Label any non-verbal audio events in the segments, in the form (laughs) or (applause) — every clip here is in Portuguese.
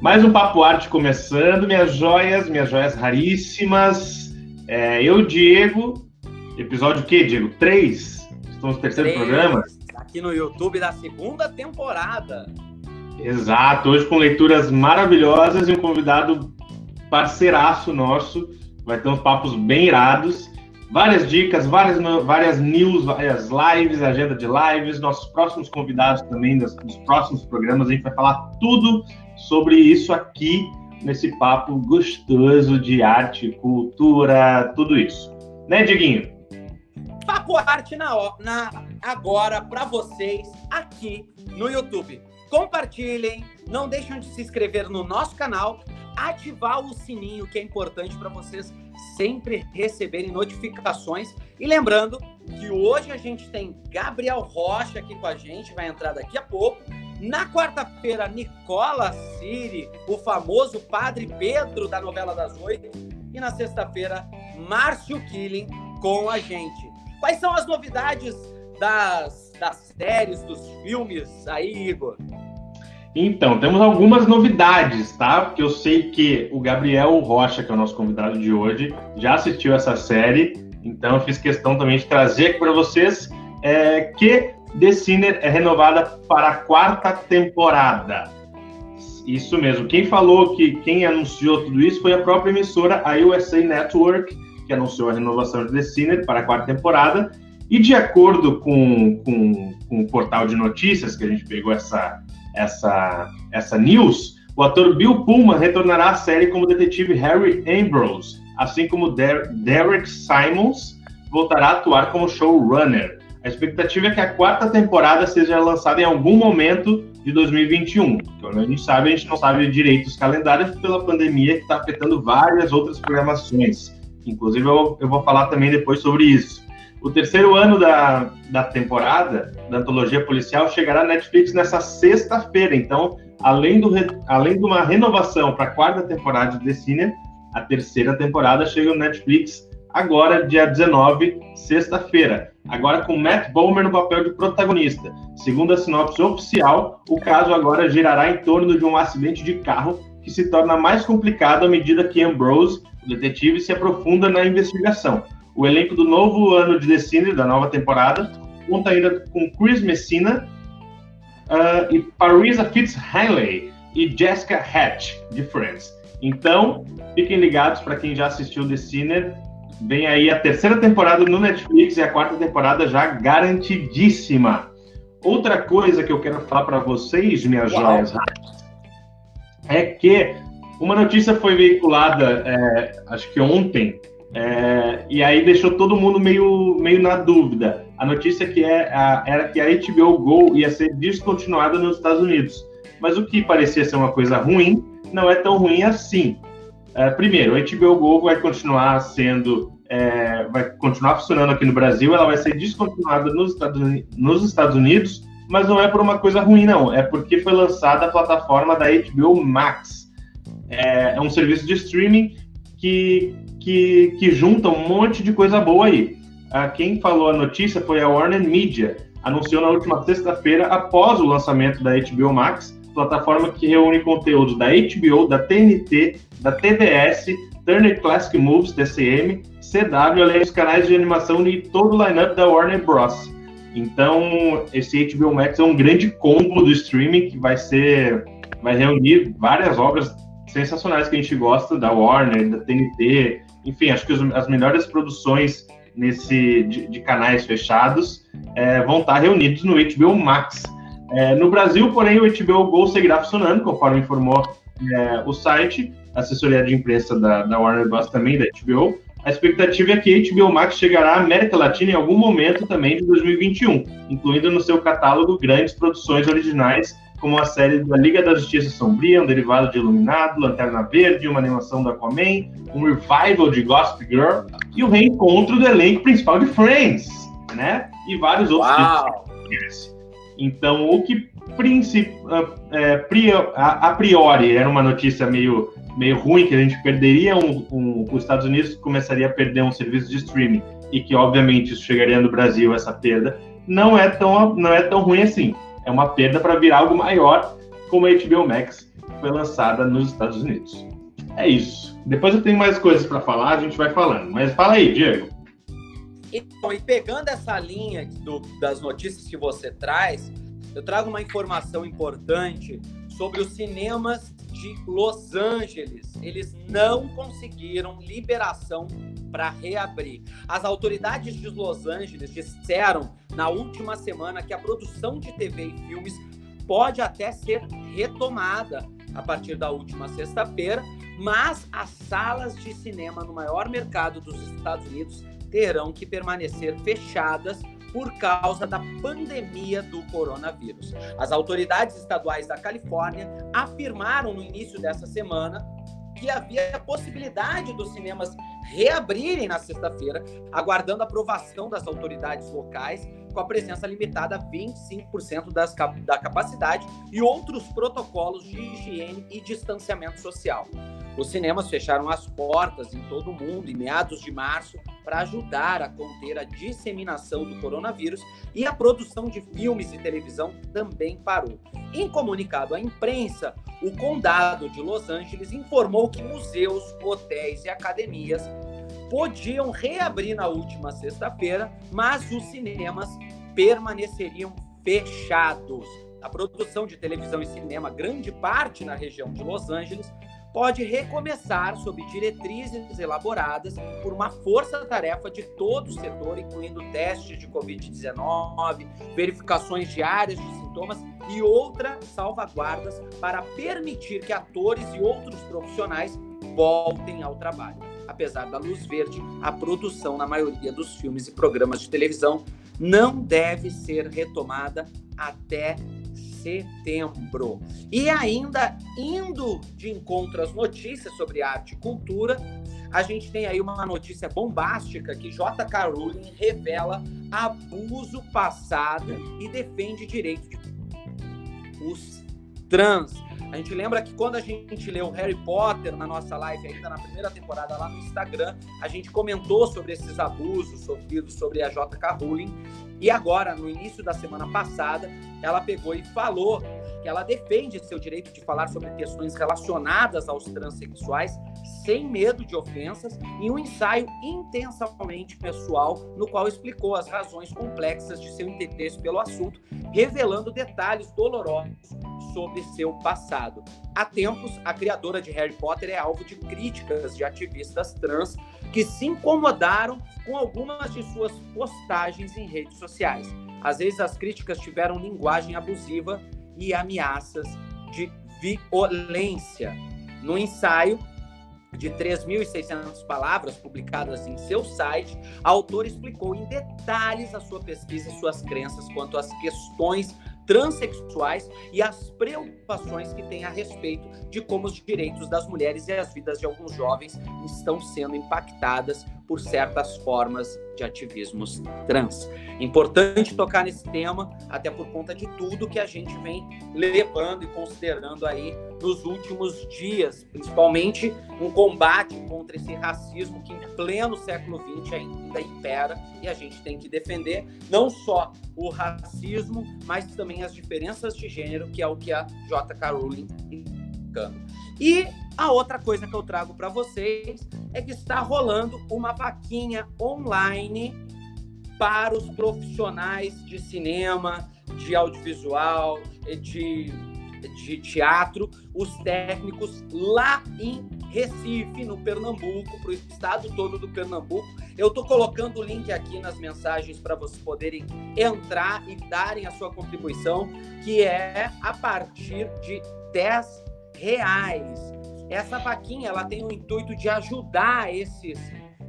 Mais um Papo Arte começando, minhas joias, minhas joias raríssimas. É, eu, Diego, episódio o quê, Diego? Três? Estamos no terceiro Três, programa? Aqui no YouTube da segunda temporada. Exato, hoje com leituras maravilhosas e um convidado parceiraço nosso. Vai ter uns papos bem irados várias dicas, várias, várias news, várias lives, agenda de lives, nossos próximos convidados também dos, dos próximos programas. A gente vai falar tudo sobre isso aqui nesse papo gostoso de arte, cultura, tudo isso. Né, Dieguinho? Papo Arte na, na agora para vocês aqui no YouTube. Compartilhem, não deixem de se inscrever no nosso canal, ativar o sininho que é importante para vocês sempre receberem notificações. E lembrando que hoje a gente tem Gabriel Rocha aqui com a gente, vai entrar daqui a pouco. Na quarta-feira, Nicola Siri, o famoso Padre Pedro da novela das oito. E na sexta-feira, Márcio Killing com a gente. Quais são as novidades das, das séries, dos filmes aí, Igor? Então, temos algumas novidades, tá? Porque eu sei que o Gabriel Rocha, que é o nosso convidado de hoje, já assistiu essa série, então eu fiz questão também de trazer aqui para vocês é, que The Sinner é renovada para a quarta temporada. Isso mesmo. Quem falou que quem anunciou tudo isso foi a própria emissora, a USA Network, que anunciou a renovação de The Sinner para a quarta temporada. E de acordo com, com, com o portal de notícias que a gente pegou essa, essa, essa news, o ator Bill Pullman retornará à série como detetive Harry Ambrose, assim como Der Derek Simons voltará a atuar como showrunner. A expectativa é que a quarta temporada seja lançada em algum momento de 2021. Como a gente sabe, a gente não sabe direito os calendários pela pandemia que está afetando várias outras programações. Inclusive, eu, eu vou falar também depois sobre isso. O terceiro ano da, da temporada da antologia policial chegará na Netflix nessa sexta-feira. Então, além, do, além de uma renovação para a quarta temporada de The Sinner, a terceira temporada chega no Netflix agora, dia 19, sexta-feira. Agora com Matt Bomer no papel de protagonista. Segundo a sinopse oficial, o caso agora girará em torno de um acidente de carro que se torna mais complicado à medida que Ambrose, o detetive, se aprofunda na investigação. O elenco do novo ano de The Sinner, da nova temporada, conta ainda com Chris Messina uh, e Parisa Fitzhanley e Jessica Hatch, de Friends. Então, fiquem ligados para quem já assistiu The Sinner. Vem aí a terceira temporada no Netflix e a quarta temporada já garantidíssima. Outra coisa que eu quero falar para vocês, minhas Uau. joias, é que uma notícia foi veiculada, é, acho que ontem, é, e aí deixou todo mundo meio, meio na dúvida. A notícia que é, a, era que a HBO Go ia ser descontinuada nos Estados Unidos. Mas o que parecia ser uma coisa ruim, não é tão ruim assim. É, primeiro, a HBO Go vai continuar sendo, é, vai continuar funcionando aqui no Brasil, ela vai ser descontinuada nos Estados, Unidos, nos Estados Unidos, mas não é por uma coisa ruim, não. É porque foi lançada a plataforma da HBO Max. É, é um serviço de streaming que que, que junta um monte de coisa boa aí. Ah, quem falou a notícia foi a Warner Media, anunciou na última sexta-feira, após o lançamento da HBO Max, plataforma que reúne conteúdos da HBO, da TNT, da TBS, Turner Classic Movies, TCM, CW, além dos canais de animação e todo o lineup da Warner Bros. Então, esse HBO Max é um grande combo do streaming que vai ser, vai reunir várias obras sensacionais que a gente gosta da Warner, da TNT, enfim, acho que os, as melhores produções nesse de, de canais fechados é, vão estar reunidos no HBO Max. É, no Brasil, porém, o HBO Go seguirá funcionando, conforme informou é, o site, a assessoria de imprensa da, da Warner Bros. também, da HBO. A expectativa é que HBO Max chegará à América Latina em algum momento também de 2021, incluindo no seu catálogo grandes produções originais como a série da Liga da Justiça Sombria, um derivado de Iluminado, Lanterna Verde, uma animação da Aquaman, um revival de Gossip Girl e o reencontro do elenco principal de Friends, né? E vários outros. Então, o que é, a priori era uma notícia meio, meio ruim, que a gente perderia um, um, os Estados Unidos começaria a perder um serviço de streaming e que, obviamente, isso chegaria no Brasil, essa perda, não é tão, não é tão ruim assim. É uma perda para virar algo maior, como a HBO Max foi lançada nos Estados Unidos. É isso. Depois eu tenho mais coisas para falar, a gente vai falando. Mas fala aí, Diego. Então, e pegando essa linha do, das notícias que você traz, eu trago uma informação importante sobre os cinemas de Los Angeles. Eles não conseguiram liberação para reabrir. As autoridades de Los Angeles disseram na última semana que a produção de TV e filmes pode até ser retomada a partir da última sexta-feira, mas as salas de cinema no maior mercado dos Estados Unidos terão que permanecer fechadas por causa da pandemia do coronavírus. As autoridades estaduais da Califórnia afirmaram no início dessa semana que havia a possibilidade dos cinemas reabrirem na sexta-feira, aguardando a aprovação das autoridades locais, com a presença limitada a 25% das, da capacidade e outros protocolos de higiene e distanciamento social. Os cinemas fecharam as portas em todo o mundo em meados de março para ajudar a conter a disseminação do coronavírus e a produção de filmes e televisão também parou. Em comunicado à imprensa, o condado de Los Angeles informou que museus, hotéis e academias podiam reabrir na última sexta-feira, mas os cinemas permaneceriam fechados. A produção de televisão e cinema, grande parte na região de Los Angeles, pode recomeçar sob diretrizes elaboradas por uma força-tarefa de todo o setor, incluindo testes de Covid-19, verificações diárias de sintomas e outras salvaguardas para permitir que atores e outros profissionais voltem ao trabalho. Apesar da luz verde, a produção na maioria dos filmes e programas de televisão não deve ser retomada até setembro. E ainda indo de encontro às notícias sobre arte e cultura, a gente tem aí uma notícia bombástica que J.K. Rowling revela abuso passado e defende direito de os trans. A gente lembra que quando a gente leu Harry Potter na nossa live, ainda na primeira temporada lá no Instagram, a gente comentou sobre esses abusos sofridos sobre a J.K. Rowling. E agora, no início da semana passada, ela pegou e falou que ela defende seu direito de falar sobre questões relacionadas aos transexuais sem medo de ofensas em um ensaio intensamente pessoal no qual explicou as razões complexas de seu interesse pelo assunto, revelando detalhes dolorosos sobre seu passado. Há tempos, a criadora de Harry Potter é alvo de críticas de ativistas trans que se incomodaram com algumas de suas postagens em redes sociais. Às vezes, as críticas tiveram linguagem abusiva e ameaças de violência. No ensaio, de 3.600 palavras publicadas em seu site, a autora explicou em detalhes a sua pesquisa e suas crenças quanto às questões transexuais e as preocupações que tem a respeito de como os direitos das mulheres e as vidas de alguns jovens estão sendo impactadas por certas formas de ativismos trans. Importante tocar nesse tema, até por conta de tudo que a gente vem levando e considerando aí nos últimos dias, principalmente um combate contra esse racismo que em pleno século XX ainda impera e a gente tem que defender não só o racismo, mas também as diferenças de gênero, que é o que a J.K. Rowling e a outra coisa que eu trago para vocês é que está rolando uma vaquinha online para os profissionais de cinema, de audiovisual, de, de teatro, os técnicos lá em Recife, no Pernambuco, para o estado todo do Pernambuco. Eu estou colocando o link aqui nas mensagens para vocês poderem entrar e darem a sua contribuição, que é a partir de 10 reais. Essa vaquinha ela tem o intuito de ajudar esses,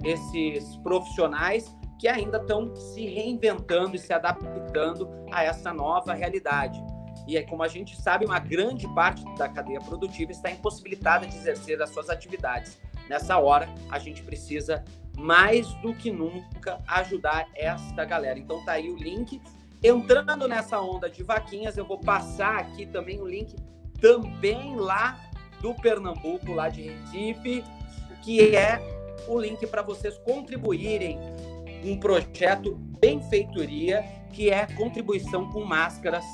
esses profissionais que ainda estão se reinventando e se adaptando a essa nova realidade. E é como a gente sabe, uma grande parte da cadeia produtiva está impossibilitada de exercer as suas atividades. Nessa hora, a gente precisa mais do que nunca ajudar esta galera. Então tá aí o link. Entrando nessa onda de vaquinhas, eu vou passar aqui também o link também lá do Pernambuco, lá de Recife, que é o link para vocês contribuírem um projeto benfeitoria que é contribuição com máscaras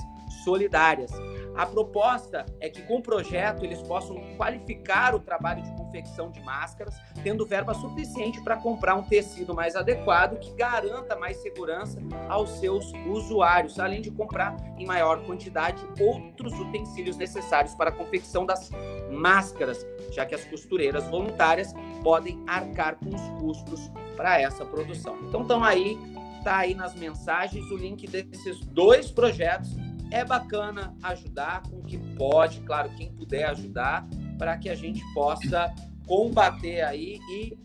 solidárias. A proposta é que com o projeto eles possam qualificar o trabalho de confecção de máscaras, tendo verba suficiente para comprar um tecido mais adequado que garanta mais segurança aos seus usuários, além de comprar em maior quantidade outros utensílios necessários para a confecção das máscaras, já que as costureiras voluntárias podem arcar com os custos para essa produção. Então estão aí, tá aí nas mensagens o link desses dois projetos é bacana ajudar com o que pode, claro, quem puder ajudar, para que a gente possa combater aí e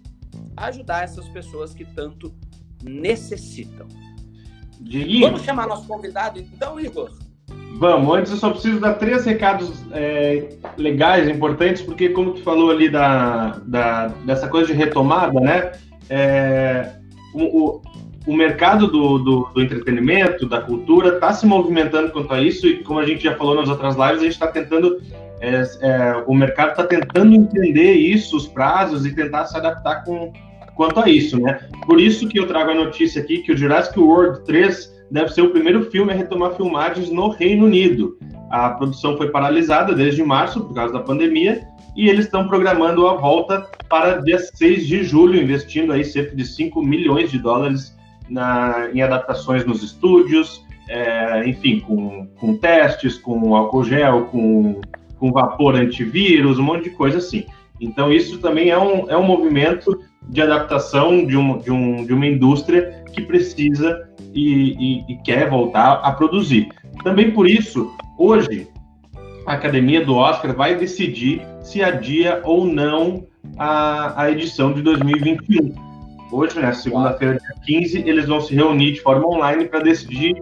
ajudar essas pessoas que tanto necessitam. Vamos chamar nosso convidado, então, Igor? Vamos, antes eu só preciso dar três recados é, legais, importantes, porque como tu falou ali da, da, dessa coisa de retomada, né? É, o, o mercado do, do, do entretenimento, da cultura, está se movimentando quanto a isso, e como a gente já falou nas outras lives, a gente está tentando, é, é, o mercado está tentando entender isso, os prazos, e tentar se adaptar com, quanto a isso, né? Por isso que eu trago a notícia aqui que o Jurassic World 3 deve ser o primeiro filme a retomar filmagens no Reino Unido. A produção foi paralisada desde março por causa da pandemia e eles estão programando a volta para dia 6 de julho, investindo aí cerca de 5 milhões de dólares na, em adaptações nos estúdios, é, enfim, com, com testes, com álcool gel, com, com vapor antivírus, um monte de coisa assim. Então, isso também é um, é um movimento de adaptação de, um, de, um, de uma indústria que precisa e, e, e quer voltar a produzir. Também por isso, hoje, a academia do Oscar vai decidir se adia ou não a, a edição de 2021 hoje, né, segunda-feira, dia 15, eles vão se reunir de forma online para decidir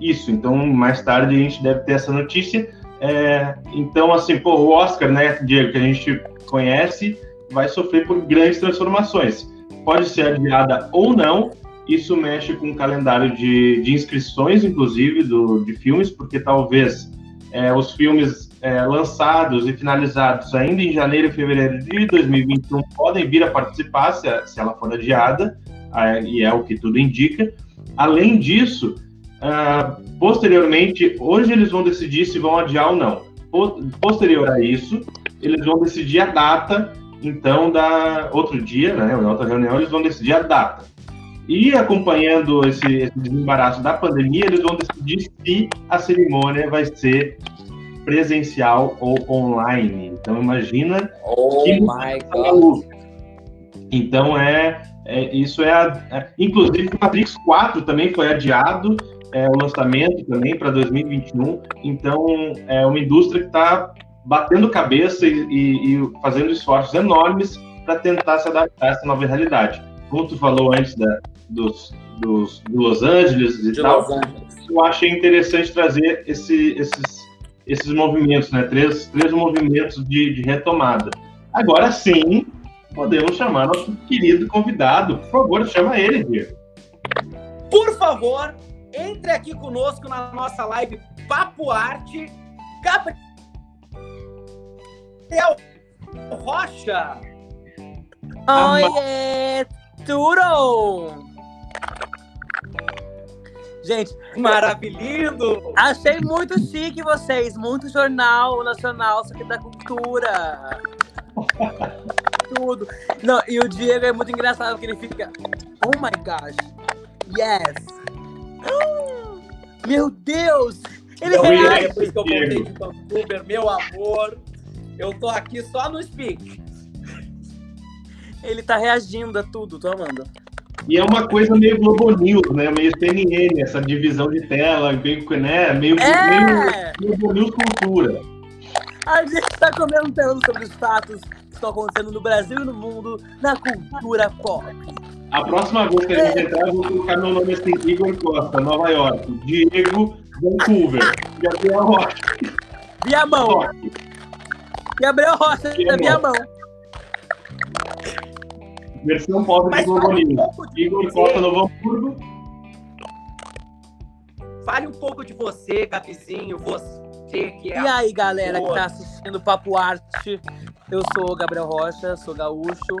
isso. Então, mais tarde a gente deve ter essa notícia. É, então, assim, pô, o Oscar, né, Diego, que a gente conhece, vai sofrer por grandes transformações. Pode ser adiada ou não. Isso mexe com o calendário de, de inscrições, inclusive, do, de filmes, porque talvez é, os filmes é, lançados e finalizados ainda em janeiro e fevereiro de 2021 podem vir a participar se, se ela for adiada, é, e é o que tudo indica. Além disso, uh, posteriormente, hoje eles vão decidir se vão adiar ou não. Posterior a isso, eles vão decidir a data, então, da outro dia, né, na outra reunião, eles vão decidir a data. E acompanhando esse, esse desembaraço da pandemia, eles vão decidir se a cerimônia vai ser presencial ou online. Então imagina oh que my God. Então é, é isso é, a, é, inclusive o Matrix 4 também foi adiado é, o lançamento também para 2021. Então é uma indústria que está batendo cabeça e, e, e, fazendo esforços enormes para tentar se adaptar a essa nova realidade. Como tu falou antes da, dos, dos, do Los Angeles e de tal, eu achei interessante trazer esse, esses esses movimentos, né? Três, três movimentos de, de retomada. Agora sim, podemos chamar nosso querido convidado. Por favor, chama ele, Diego. Por favor, entre aqui conosco na nossa live Papo Arte, Gabriel Rocha. Oi, tudo! Gente, maravilhoso! Achei muito chique vocês, muito jornal nacional, só que da cultura. (laughs) Tudo. Não, e o Diego é muito engraçado porque ele fica. Oh my gosh! Yes! Meu Deus! Ele eu reage. Depois que eu voltei de Vancouver, meu amor, eu tô aqui só no speak. Ele tá reagindo a tudo, tô amando. E é uma coisa meio Globo News, né? Meio CNN, essa divisão de tela, meio, né? meio, é. meio Globo News cultura. A gente está comentando sobre os fatos que estão acontecendo no Brasil e no mundo na cultura pop. A próxima vez que a gente entrar, eu vou colocar meu nome assim, Igor Costa, Nova York. Diego, Vancouver. Gabriel Rocha. Viamão. Gabriel Rocha, Viamão. Viamão. Versão pobre de Globo News. Igor Costa Novo Hamburgo. Fale um pouco de você, Gabizinho, você que é. E aí, galera que tá assistindo Papo Arte. Eu sou Gabriel Rocha, sou gaúcho,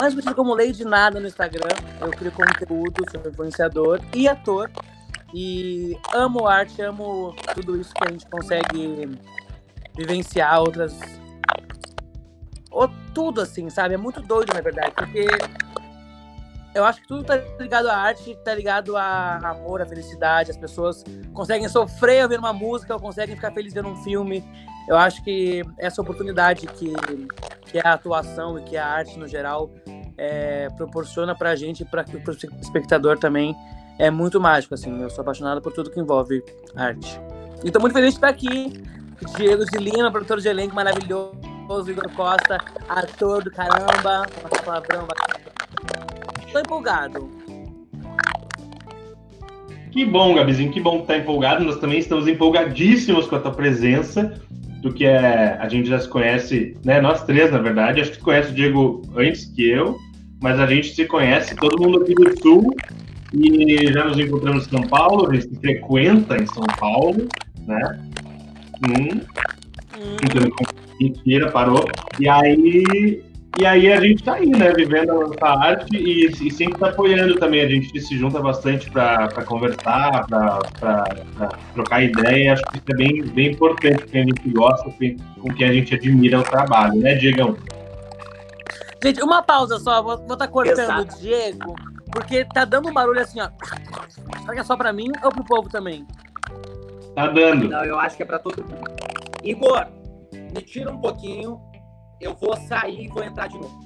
mais conhecido como Lady Nada no Instagram. Eu crio conteúdo, sou influenciador e ator. E amo arte, amo tudo isso que a gente consegue vivenciar, outras. Ou tudo assim, sabe? É muito doido, na verdade, porque eu acho que tudo tá ligado à arte, tá ligado a amor, a felicidade. As pessoas conseguem sofrer ouvindo uma música, ou conseguem ficar felizes vendo um filme. Eu acho que essa oportunidade que, que a atuação e que a arte no geral é, proporciona pra gente e para o espectador também é muito mágico, assim. Eu sou apaixonado por tudo que envolve arte. E tô muito feliz de estar aqui. Diego de Lima, produtor de elenco maravilhoso, Igor Costa, ator do caramba, palavrão Tô empolgado. Que bom, Gabizinho, que bom que tá empolgado. Nós também estamos empolgadíssimos com a tua presença, do que é, a gente já se conhece, né? Nós três, na verdade. Acho que tu conhece o Diego antes que eu, mas a gente se conhece, todo mundo aqui do Sul, e já nos encontramos em São Paulo, a gente se frequenta em São Paulo, né? Hum. Hum. Mentira, parou. E aí e aí a gente tá aí, né, vivendo a nossa arte e, e sempre tá apoiando também. A gente se junta bastante para conversar, para trocar ideia. Acho que isso é bem, bem importante, porque a gente gosta, com quem a gente admira o trabalho, né, Diegão? Gente, uma pausa só, vou estar tá cortando Exato. o Diego, porque tá dando um barulho assim, ó. Será que é só pra mim ou pro povo também? Tá dando. Não, eu acho que é pra todo mundo. Igor, me tira um pouquinho eu vou sair e vou entrar de novo.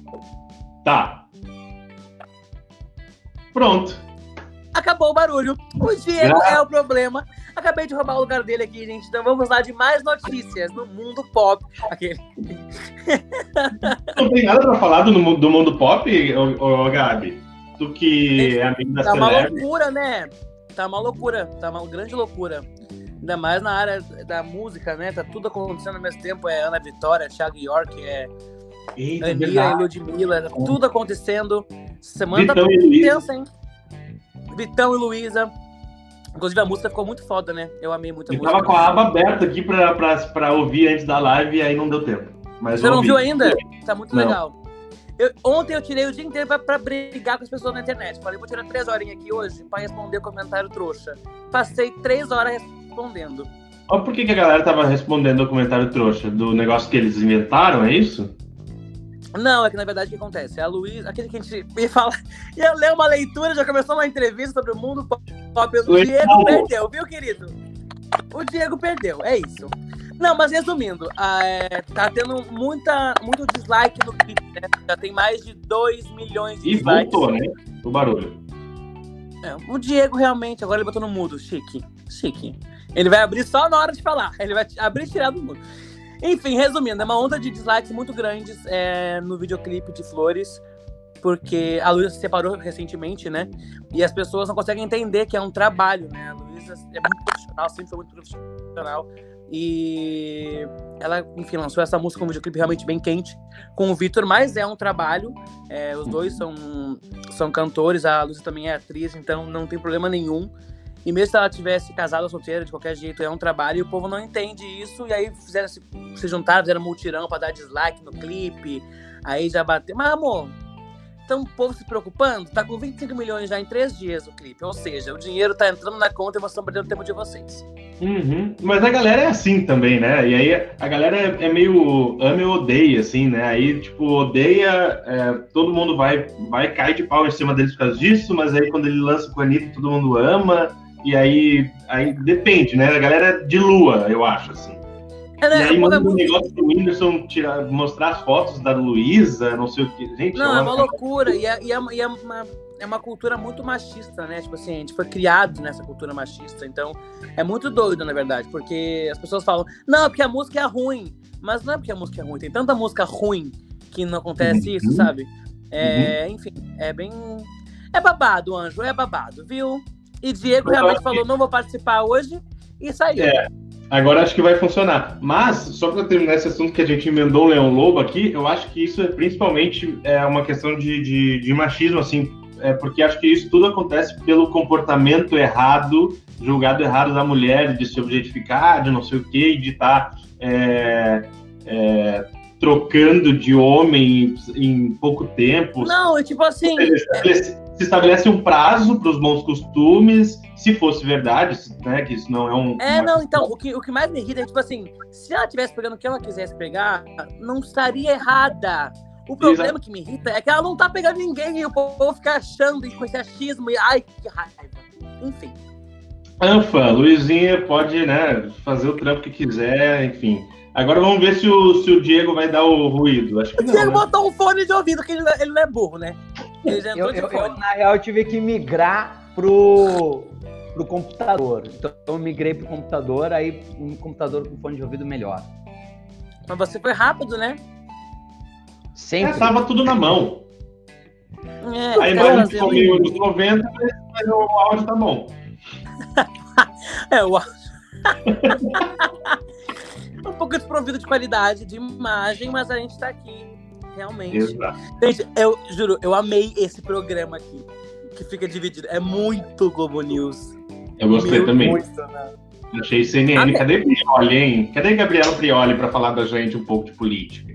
Tá. Pronto. Acabou o barulho. O Diego é o problema. Acabei de roubar o lugar dele aqui, gente. Então vamos lá de mais notícias no mundo pop. Aquele. Não tem nada pra falar do, do mundo pop, ô, ô, Gabi? Tu que é amigo da Tá uma loucura, né? Tá uma loucura. Tá uma grande loucura. Ainda mais na área da música, né? Tá tudo acontecendo ao mesmo tempo. É Ana Vitória, Thiago York, é Eita, Ania e Ludmilla. Tá tudo acontecendo. Semana Vitão tá tensa, hein? Vitão e Luísa. Inclusive a música ficou muito foda, né? Eu amei muito a eu música. Eu tava com a aba aberta aqui pra, pra, pra ouvir antes da live e aí não deu tempo. Mas Você não viu ainda? Tá muito não. legal. Eu, ontem eu tirei o dia inteiro pra, pra, brigar com as pessoas na internet. Falei, vou tirar três horinhas aqui hoje pra responder comentário trouxa. Passei três horas respondendo. Olha por que, que a galera tava respondendo o comentário trouxa? Do negócio que eles inventaram, é isso? Não, é que na verdade o que acontece? A Luísa, aquele que a gente ia falar, (laughs) ia ler uma leitura, já começou uma entrevista sobre o mundo pop. O Diego perdeu, viu, querido? O Diego perdeu, é isso. Não, mas resumindo, é, tá tendo muita, muito dislike no clipe, né? Já tem mais de 2 milhões de e dislikes. E voltou, né? O barulho. É, o Diego realmente, agora ele botou no mudo, chique, chique. Ele vai abrir só na hora de falar. (laughs) Ele vai abrir e tirar do mundo. Enfim, resumindo, é uma onda de dislikes muito grandes é, no videoclipe de Flores, porque a Luísa se separou recentemente, né? E as pessoas não conseguem entender que é um trabalho, né? A Luísa é muito profissional, sempre foi muito profissional. E ela, enfim, lançou essa música com um videoclipe realmente bem quente com o Vitor, mas é um trabalho. É, os dois são, são cantores, a Luísa também é atriz, então não tem problema nenhum. E mesmo se ela tivesse casada ou solteira, de qualquer jeito, é um trabalho e o povo não entende isso. E aí fizeram se, se juntaram, fizeram multirão pra dar dislike no clipe. Aí já bateu. Mas, amor, então o povo se preocupando, tá com 25 milhões já em três dias o clipe. Ou seja, o dinheiro tá entrando na conta e vocês estão perdendo tempo de vocês. Uhum. Mas a galera é assim também, né? E aí a galera é, é meio ama e odeia, assim, né? Aí, tipo, odeia, é, todo mundo vai, vai cair de pau em cima deles por causa disso, mas aí quando ele lança com a Anitta, todo mundo ama. E aí, aí depende, né? A galera é de lua, eu acho, assim. É, né? E aí manda um negócio pro Whindersson tirar, mostrar as fotos da Luísa, não sei o que. Gente, não, é uma, loucura. E é, e, é, e é, uma, é uma cultura muito machista, né? Tipo assim, a gente foi criado nessa cultura machista. Então, é muito doido, na verdade. Porque as pessoas falam, não, porque a música é ruim. Mas não é porque a música é ruim. Tem tanta música ruim que não acontece uhum. isso, sabe? É, uhum. Enfim, é bem. É babado, anjo, é babado, viu? E Diego realmente falou: não vou participar hoje e saiu. É, agora acho que vai funcionar. Mas, só para terminar esse assunto que a gente emendou o Leão Lobo aqui, eu acho que isso é principalmente é uma questão de, de, de machismo, assim, é porque acho que isso tudo acontece pelo comportamento errado, julgado errado da mulher, de se objetificar, de não sei o quê, de estar. Tá, é, é, trocando de homem em pouco tempo. Não, é tipo assim. Se estabelece um prazo para os bons costumes, se fosse verdade, né? Que isso não é um. É, não, então, o que, o que mais me irrita é, tipo assim, se ela tivesse pegando o que ela quisesse pegar, não estaria errada. O problema Exato. que me irrita é que ela não tá pegando ninguém e o povo fica achando com esse achismo e ai, que raiva. Enfim. Anfa, Luizinha pode, né, fazer o trampo que quiser, enfim. Agora vamos ver se o, se o Diego vai dar o ruído. Acho que o não, Diego né? botou um fone de ouvido, que ele, ele não é burro, né? Ele já eu, eu, eu, na real, eu tive que migrar pro, pro computador. Então eu migrei pro computador, aí um computador com fone de ouvido melhor. Mas você foi rápido, né? Sempre. É, tava tudo na mão. É, a imagem ficou meio nos 90, mas o áudio tá bom. (laughs) é, o áudio. (laughs) um pouco desprovido de qualidade de imagem, mas a gente tá aqui, realmente. Exato. Gente, eu juro, eu amei esse programa aqui, que fica dividido. É muito Globo News. Eu gostei Meu também. Muito, né? Achei CNN. Amei. Cadê Prioli, hein? Cadê Gabriela Prioli para falar da gente um pouco de política?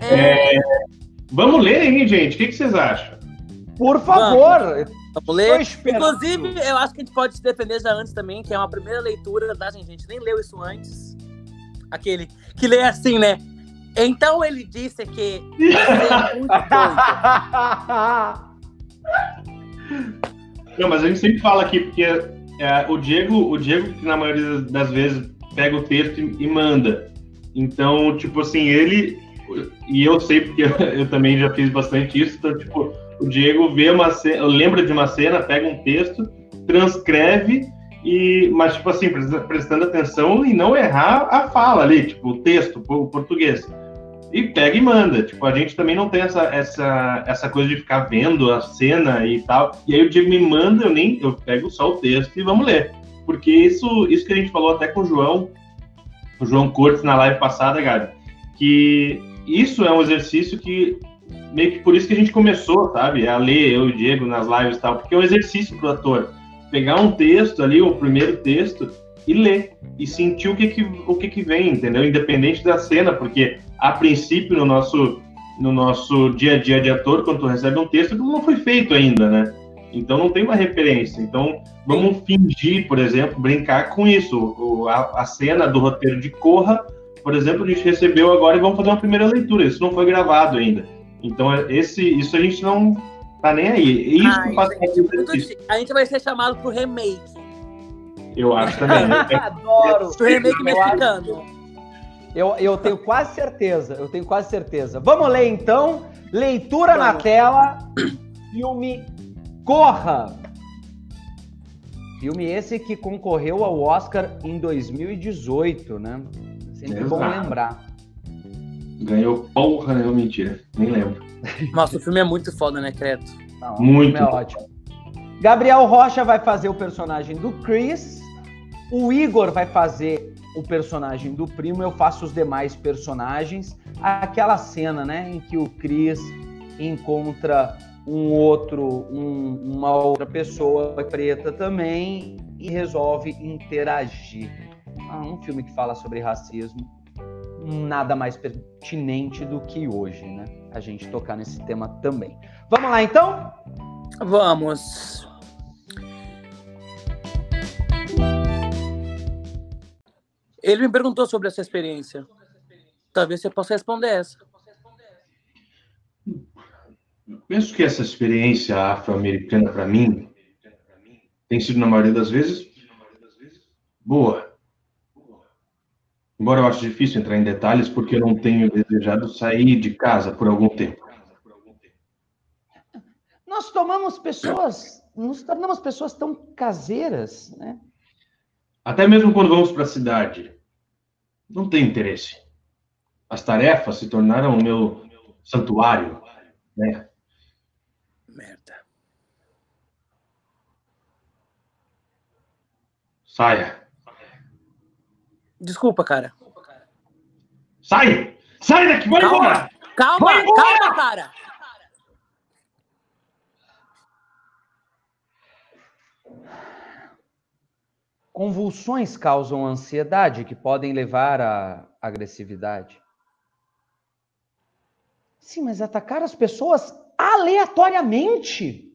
É... É... Vamos ler, hein, gente? O que, que vocês acham? Por favor! Vamos, vamos ler. Inclusive, eu acho que a gente pode se defender já antes também, que é uma primeira leitura, tá, gente? A gente nem leu isso antes. Aquele que lê assim, né? Então ele disse que (laughs) Não, mas a gente sempre fala aqui, porque é, o Diego, o Diego, que na maioria das vezes pega o texto e, e manda. Então, tipo assim, ele. E eu sei porque (laughs) eu também já fiz bastante isso. Então, tipo, o Diego vê uma cena, lembra de uma cena, pega um texto, transcreve e, mas, tipo assim, prestando atenção e não errar a fala ali, tipo, o texto, o português. E pega e manda. Tipo, a gente também não tem essa, essa, essa coisa de ficar vendo a cena e tal. E aí o Diego me manda, eu nem eu pego só o texto e vamos ler. Porque isso, isso que a gente falou até com o João, o João Cortes na live passada, Gabi, que isso é um exercício que meio que por isso que a gente começou, sabe? A ler, eu e o Diego nas lives e tal, porque é um exercício pro ator pegar um texto ali, o primeiro texto, e ler e sentir o que que, o que que vem, entendeu? Independente da cena, porque a princípio no nosso no nosso dia a dia de ator, quando tu recebe um texto, não foi feito ainda, né? Então não tem uma referência. Então vamos fingir, por exemplo, brincar com isso. O, a, a, cena do roteiro de Corra, por exemplo, a gente recebeu agora e vamos fazer uma primeira leitura. Isso não foi gravado ainda. Então esse, isso a gente não Tá nem aí. Isso Ai, faz gente, A gente vai ser chamado pro remake. Eu acho também. (laughs) Adoro. O remake mexicano. Eu, eu tenho quase certeza. Eu tenho quase certeza. Vamos ler então. Leitura Vamos. na tela. Filme Corra. Filme esse que concorreu ao Oscar em 2018, né? Sempre Exato. bom lembrar. Ganhou porra, não, mentira. Nem lembro. Nossa, o filme é muito foda, né, Creto? Não, muito. é ótimo. Gabriel Rocha vai fazer o personagem do Chris. O Igor vai fazer o personagem do primo. Eu faço os demais personagens. Aquela cena, né, em que o Chris encontra um outro, um, uma outra pessoa preta também e resolve interagir. Ah, um filme que fala sobre racismo nada mais pertinente do que hoje, né? A gente tocar nesse tema também. Vamos lá então? Vamos. Ele me perguntou sobre essa experiência. Talvez você possa responder essa. Penso que essa experiência afro-americana, para mim, tem sido, na maioria das vezes, boa. Embora eu ache difícil entrar em detalhes, porque eu não tenho desejado sair de casa por algum tempo. Nós tomamos pessoas, nos tornamos pessoas tão caseiras, né? Até mesmo quando vamos para a cidade, não tem interesse. As tarefas se tornaram o meu santuário, né? Merda. Saia. Desculpa, cara. Sai! Sai daqui! Vai calma, embora! Calma, vai embora! calma, cara! Convulsões causam ansiedade que podem levar à agressividade. Sim, mas atacar as pessoas aleatoriamente.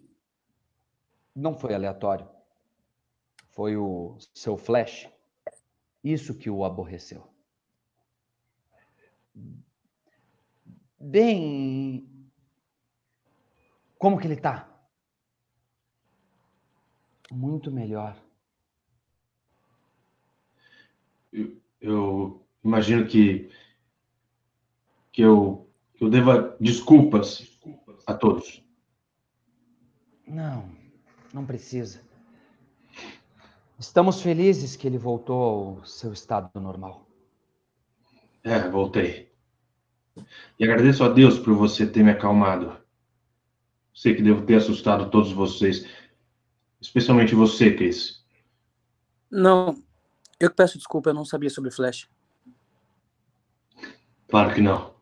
Não foi aleatório. Foi o seu flash. Isso que o aborreceu. Bem. Como que ele tá? Muito melhor. Eu, eu imagino que, que, eu, que eu deva desculpas a todos. Não, não precisa. Estamos felizes que ele voltou ao seu estado normal. É, voltei. E agradeço a Deus por você ter me acalmado. Sei que devo ter assustado todos vocês, especialmente você, Case. Não, eu que peço desculpa, eu não sabia sobre Flash. Claro que não.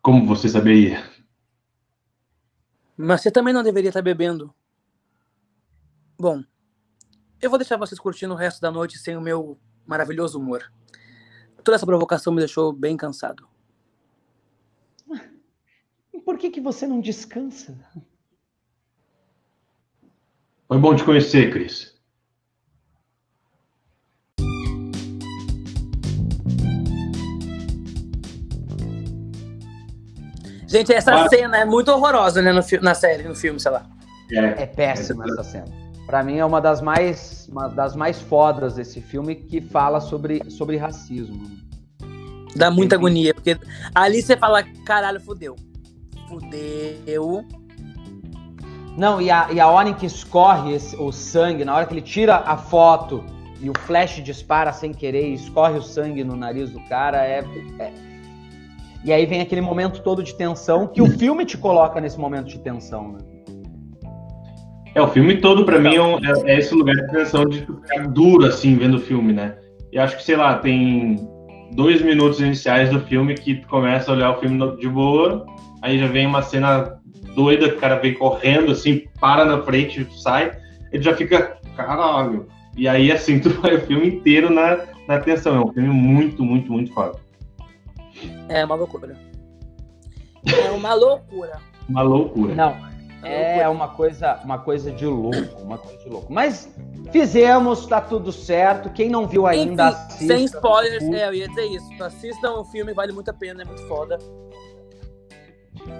Como você saberia? Mas você também não deveria estar bebendo. Bom, eu vou deixar vocês curtindo o resto da noite sem o meu maravilhoso humor. Toda essa provocação me deixou bem cansado. Por que, que você não descansa? Foi bom te conhecer, Cris. Gente, essa cena é muito horrorosa, né, no, na série, no filme, sei lá. É, é péssima essa cena. Para mim é uma das mais, uma das mais fodas desse filme que fala sobre, sobre racismo. Dá muita agonia, porque ali você fala, caralho, fudeu. Fudeu. Não, e a, e a hora em que escorre esse, o sangue, na hora que ele tira a foto e o flash dispara sem querer e escorre o sangue no nariz do cara, é, é e aí vem aquele momento todo de tensão que o (laughs) filme te coloca nesse momento de tensão, né? É, o filme todo, para mim, é, é, esse lugar de tensão de ficar duro, assim, vendo o filme, né? E acho que, sei lá, tem dois minutos iniciais do filme que tu começa a olhar o filme de boa, aí já vem uma cena doida, que o cara vem correndo, assim, para na frente, sai, ele já fica, caralho. E aí, assim, (laughs) tu vai o filme inteiro na, na tensão. É um filme muito, muito, muito foda. É uma loucura. É uma loucura. Uma loucura. Não, é uma coisa, uma coisa de louco, uma coisa de louco. Mas fizemos, tá tudo certo. Quem não viu ainda, Enfim, assista. Sem spoilers, é, eu ia dizer isso. Assistam o filme, vale muito a pena, é muito foda.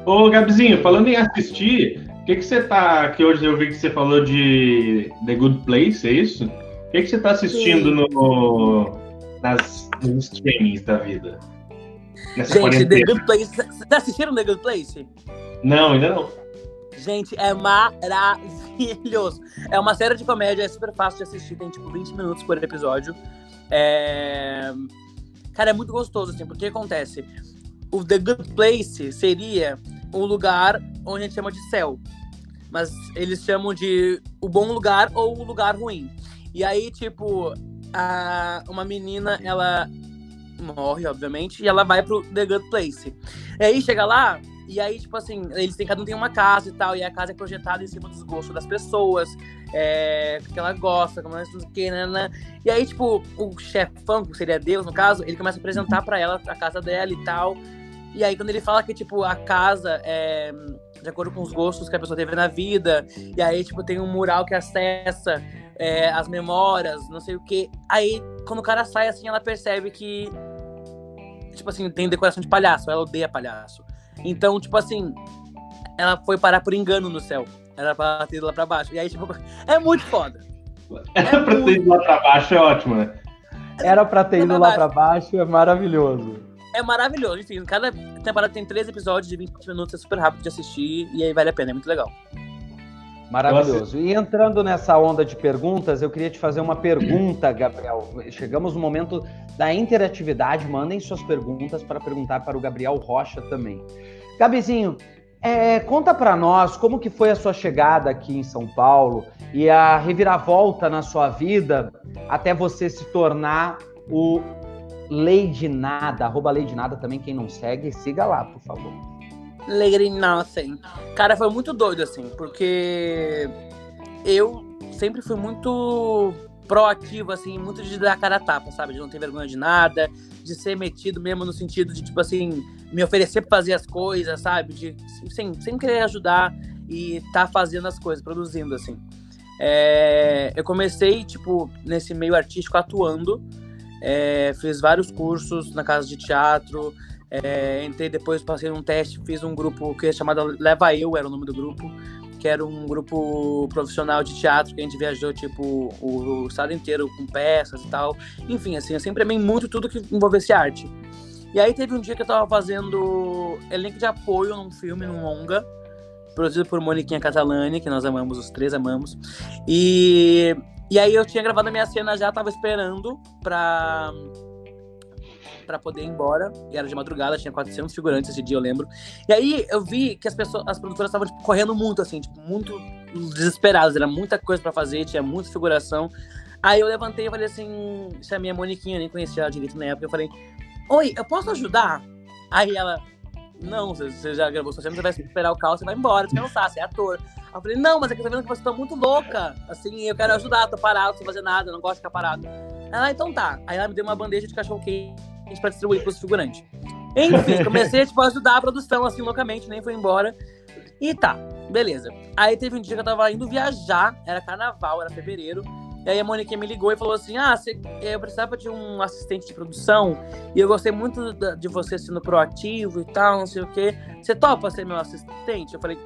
Ô, Gabizinho, falando em assistir, o que, que você tá. Que hoje eu vi que você falou de The Good Place, é isso? O que, que você tá assistindo no, nas, nos streamings da vida? Nessa Gente, quarentena. The Good Place. Vocês assistiram The Good Place? Não, ainda não. Gente, é maravilhoso. É uma série de comédia, é super fácil de assistir, tem tipo 20 minutos por episódio. É... Cara, é muito gostoso, assim, porque acontece? O The Good Place seria um lugar onde a gente chama de céu. Mas eles chamam de o bom lugar ou o lugar ruim. E aí, tipo, a... uma menina, ela morre, obviamente, e ela vai pro The Good Place. E aí chega lá, e aí, tipo assim, eles têm, cada um tem uma casa e tal, e a casa é projetada em cima dos gostos das pessoas, é, que ela gosta, como não sei o que, né, né? E aí, tipo, o chefão, que seria Deus, no caso, ele começa a apresentar para ela a casa dela e tal. E aí, quando ele fala que, tipo, a casa é de acordo com os gostos que a pessoa teve na vida, e aí, tipo, tem um mural que acessa é, as memórias, não sei o que. Aí, quando o cara sai, assim, ela percebe que tipo assim, tem decoração de palhaço, ela odeia palhaço. Então, tipo assim, ela foi parar por engano no céu. Era pra ter ido lá pra baixo. E aí, tipo, é muito foda. (laughs) Era é pra muito... ter ido lá pra baixo, é ótimo, né? Era pra ter ido lá pra baixo, é maravilhoso. É maravilhoso. Enfim, cada temporada tem três episódios de 20 minutos, é super rápido de assistir e aí vale a pena, é muito legal. Maravilhoso. E entrando nessa onda de perguntas, eu queria te fazer uma pergunta, Gabriel. Chegamos no momento da interatividade. Mandem suas perguntas para perguntar para o Gabriel Rocha também. Gabizinho, é, conta para nós como que foi a sua chegada aqui em São Paulo e a reviravolta na sua vida até você se tornar o Lady Nada, arroba Lady Nada também, quem não segue, siga lá, por favor. Lady Nothing. Cara, foi muito doido, assim, porque eu sempre fui muito proativo, assim, muito de dar cara a tapa, sabe? De não ter vergonha de nada, de ser metido mesmo no sentido de, tipo assim, me oferecer pra fazer as coisas, sabe? De, sem, sem querer ajudar e tá fazendo as coisas, produzindo, assim. É, eu comecei, tipo, nesse meio artístico atuando, é, fiz vários cursos na casa de teatro, é, entrei depois, passei num teste, fiz um grupo que é chamado Leva Eu, era o nome do grupo, que era um grupo profissional de teatro que a gente viajou, tipo, o, o estado inteiro com peças e tal. Enfim, assim, eu sempre amei muito tudo que envolvesse arte. E aí teve um dia que eu tava fazendo elenco de apoio num filme, num longa, produzido por Moniquinha Catalani, que nós amamos, os três amamos. E, e aí eu tinha gravado a minha cena já, tava esperando pra para poder ir embora. E era de madrugada, tinha 400 figurantes esse dia, eu lembro. E aí eu vi que as pessoas, as produtoras estavam tipo, correndo muito, assim, tipo, muito desesperadas. Era muita coisa para fazer, tinha muita figuração. Aí eu levantei e falei assim: Isso é a minha Moniquinha, eu nem conhecia ela direito na época. Eu falei: Oi, eu posso ajudar? Aí ela: Não, você já gravou você vai esperar o carro, você vai embora, descansar, você é ator. Eu falei: Não, mas é que eu tô vendo que você tá muito louca. Assim, eu quero ajudar, tô parado, sem fazer nada, não gosto de ficar parado. Ela, então tá. Aí ela me deu uma bandeja de cachorro quente para distribuir pros figurantes. Enfim, comecei tipo, a ajudar a produção, assim, loucamente, nem foi embora. E tá, beleza. Aí teve um dia que eu tava indo viajar, era carnaval, era fevereiro. E aí a Mônica me ligou e falou assim: Ah, cê, eu precisava de um assistente de produção e eu gostei muito de você sendo proativo e tal, não sei o quê. Você topa ser meu assistente? Eu falei.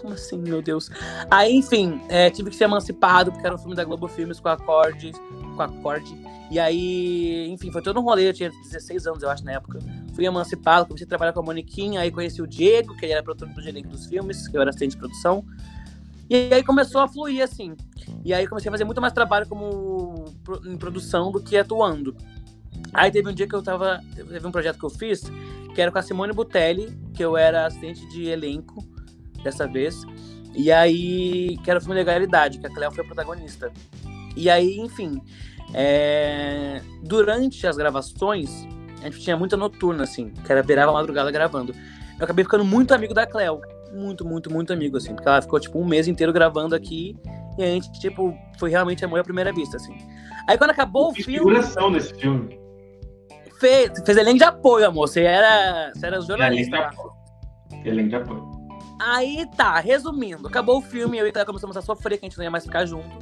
Como assim, meu Deus? Aí, enfim, é, tive que ser emancipado, porque era um filme da Globo Filmes com acorde. Com acorde. E aí, enfim, foi todo um rolê. Eu tinha 16 anos, eu acho, na época. Fui emancipado, comecei a trabalhar com a Moniquinha. Aí conheci o Diego, que ele era produtor do elenco dos filmes, que eu era assistente de produção. E aí começou a fluir, assim. E aí comecei a fazer muito mais trabalho como em produção do que atuando. Aí teve um dia que eu tava. Teve um projeto que eu fiz, que era com a Simone Butelli, que eu era assistente de elenco dessa vez. E aí, que era o filme Legalidade, que a Cleo foi a protagonista. E aí, enfim, é... Durante as gravações, a gente tinha muita noturna, assim, que era virava madrugada gravando. Eu acabei ficando muito amigo da Cleo. Muito, muito, muito amigo, assim. Porque ela ficou, tipo, um mês inteiro gravando aqui. E a gente, tipo, foi realmente amor à primeira vista, assim. Aí quando acabou o filme. figuração nesse filme. Fez, fez elenco de apoio, amor. Você era, você era jornalista. Elenco de apoio. Elenco de apoio. Aí tá, resumindo, acabou o filme, eu e ela começamos a sofrer, que a gente não ia mais ficar junto.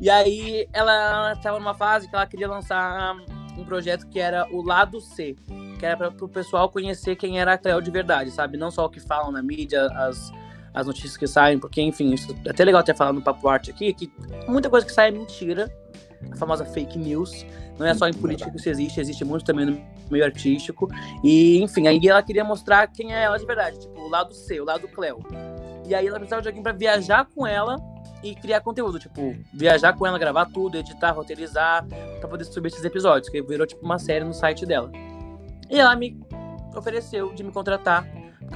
E aí ela estava numa fase que ela queria lançar um projeto que era o Lado C, que era para o pessoal conhecer quem era a Cleo de verdade, sabe? Não só o que falam na mídia, as, as notícias que saem, porque, enfim, isso é até legal ter falado no Papo Arte aqui, que muita coisa que sai é mentira, a famosa fake news. Não é só em política que isso existe, existe muito também no meio artístico. E, enfim, aí ela queria mostrar quem é ela de verdade, tipo, o lado C, o lado Cleo. E aí ela precisava de alguém para viajar com ela e criar conteúdo, tipo, viajar com ela, gravar tudo, editar, roteirizar, para poder subir esses episódios, que virou tipo uma série no site dela. E ela me ofereceu de me contratar,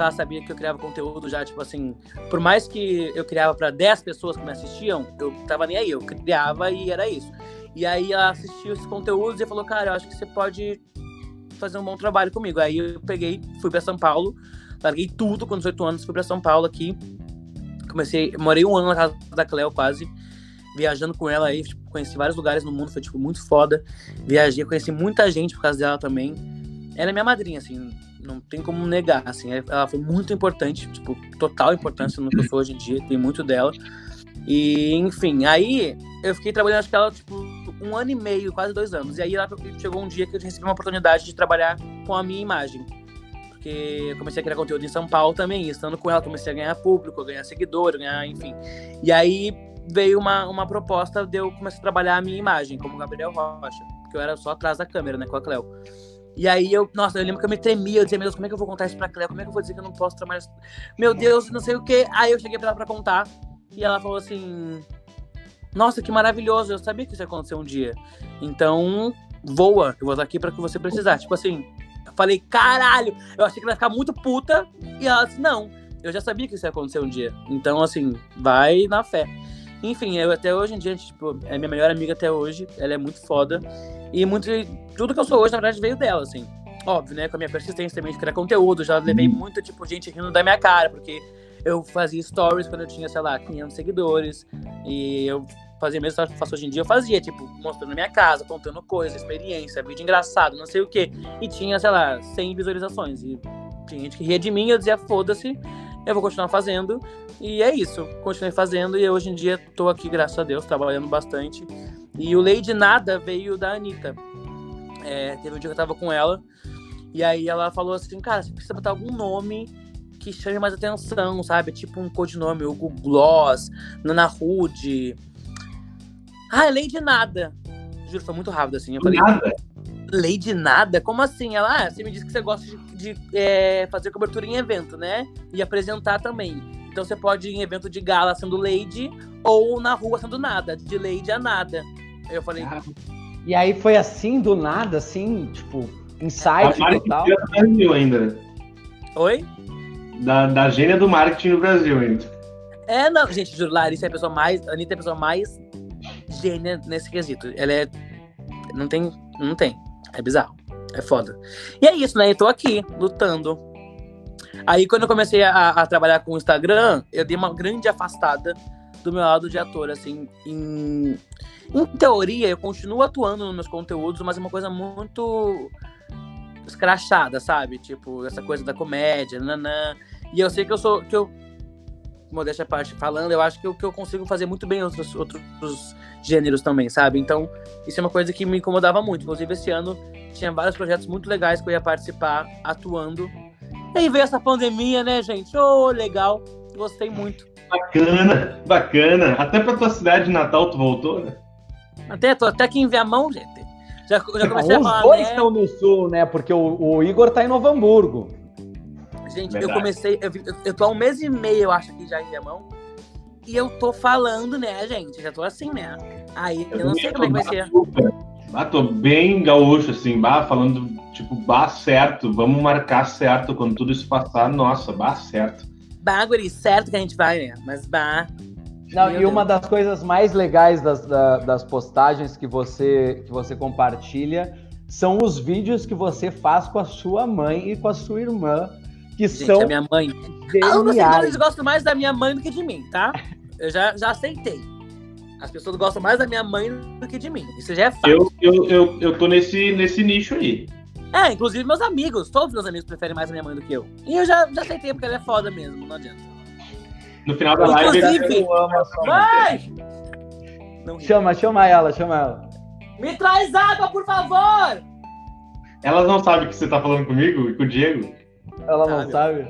ela sabia que eu criava conteúdo já, tipo assim, por mais que eu criava para 10 pessoas que me assistiam, eu tava nem aí, eu criava e era isso. E aí ela assistiu esses conteúdos e falou, cara, eu acho que você pode fazer um bom trabalho comigo. Aí eu peguei, fui para São Paulo, larguei tudo com 18 anos, fui para São Paulo aqui, comecei, morei um ano na casa da Cleo quase, viajando com ela aí, tipo, conheci vários lugares no mundo, foi tipo muito foda. Viajei, conheci muita gente por causa dela também. Ela é minha madrinha, assim, não tem como negar, assim, ela foi muito importante, tipo, total importância no que eu sou hoje em dia, tem muito dela. E, enfim, aí eu fiquei trabalhando, acho que ela, tipo, um ano e meio, quase dois anos. E aí ela, chegou um dia que eu recebi uma oportunidade de trabalhar com a minha imagem porque eu comecei a criar conteúdo em São Paulo também, estando com ela comecei a ganhar público, ganhar seguidor, ganhar, enfim. E aí veio uma, uma proposta de eu começar a trabalhar a minha imagem como Gabriel Rocha, porque eu era só atrás da câmera, né, com a Cleo. E aí eu, nossa, eu lembro que eu me tremia, eu dizia, meu Deus, como é que eu vou contar isso pra Cleo? Como é que eu vou dizer que eu não posso trabalhar isso? Meu Deus, não sei o que. Aí eu cheguei pra ela pra contar, e ela falou assim: Nossa, que maravilhoso, eu sabia que isso ia acontecer um dia. Então, voa, eu vou estar aqui para que você precisar. Tipo assim, Falei, caralho, eu achei que ela ia ficar muito puta. E ela disse, não, eu já sabia que isso ia acontecer um dia. Então, assim, vai na fé. Enfim, eu até hoje em dia, tipo, é minha melhor amiga até hoje. Ela é muito foda. E muito. Tudo que eu sou hoje, na verdade, veio dela, assim. Óbvio, né? Com a minha persistência também de criar conteúdo. Já levei uhum. muita, tipo, gente rindo da minha cara, porque eu fazia stories quando eu tinha, sei lá, 500 seguidores. E eu fazia mesmo que eu faço hoje em dia, eu fazia, tipo, mostrando a minha casa, contando coisa, experiência, vídeo engraçado, não sei o quê. E tinha, sei lá, 100 visualizações. E tinha gente que ria de mim, eu dizia, foda-se, eu vou continuar fazendo. E é isso, continuei fazendo e hoje em dia tô aqui, graças a Deus, trabalhando bastante. E o Lady Nada veio da Anitta. É, teve um dia que eu tava com ela, e aí ela falou assim, cara, você precisa botar algum nome que chame mais atenção, sabe? Tipo um codinome, o Google Gloss, Nana Hood. Ah, Lady Nada. Juro, foi muito rápido assim. Eu falei, Nada. Lady Nada? Como assim? Ela, ah, você me disse que você gosta de, de, é, fazer cobertura em evento, né? E apresentar também. Então você pode ir em evento de gala sendo Lady ou na rua sendo nada, de Lady a nada. Aí eu falei, Ah, E aí foi assim, do nada, assim, tipo, A insight marketing total. do Brasil ainda. oi? Da, da gênia do marketing no Brasil ainda. É, não, gente, juro, Larissa é a pessoa mais. A Anitta é a pessoa mais gênia nesse quesito. Ela é. Não tem. Não tem. É bizarro. É foda. E é isso, né? Eu tô aqui, lutando. Aí, quando eu comecei a, a trabalhar com o Instagram, eu dei uma grande afastada do meu lado de ator, assim. Em, em teoria, eu continuo atuando nos meus conteúdos, mas é uma coisa muito escrachada, sabe? Tipo, essa coisa da comédia, nanã. E eu sei que eu sou. Que eu, modéstia à parte falando, eu acho que eu, que eu consigo fazer muito bem outros, outros gêneros também, sabe? Então, isso é uma coisa que me incomodava muito. Inclusive, esse ano tinha vários projetos muito legais que eu ia participar atuando. E aí veio essa pandemia, né, gente? Ô, legal. Gostei muito. Bacana, bacana. Até pra tua cidade de Natal tu voltou, né? Até, tô até aqui em Viamão, gente. Já, já comecei a Os falar, dois né? estão no sul, né? Porque o, o Igor tá em Novo Hamburgo. Gente, eu Verdade. comecei. Eu, eu tô há um mês e meio, eu acho, aqui já em Viamão. E eu tô falando, né, gente? Já tô assim, né? Aí eu não sei como é que vai ser. Ah, tô bem gaúcho, assim, bah, falando, tipo, bah, certo, vamos marcar certo quando tudo isso passar, nossa, bah, certo. Bagulho, certo que a gente vai, né? Mas bah. Não, e uma das coisas mais legais das, da- das postagens que você, que você compartilha são os vídeos que você faz com a sua mãe e com a sua irmã, que Gente, são a minha mãe. Ah, os geniais. seguidores gostam mais da minha mãe do que de mim, tá? Eu já, já aceitei. As pessoas gostam mais da minha mãe do que de mim. Isso já é fato. Eu, eu, eu, eu tô nesse, nesse nicho aí. É, inclusive meus amigos. Todos meus amigos preferem mais a minha mãe do que eu. E eu já, já aceitei porque ela é foda mesmo, não adianta. No final da live, Inclusive- Eu amo a sua mãe. Mãe! Não ri. Chama, chama ela, chama ela. Me traz água, por favor! elas não sabem que você tá falando comigo e com o Diego. Ela não Sabe.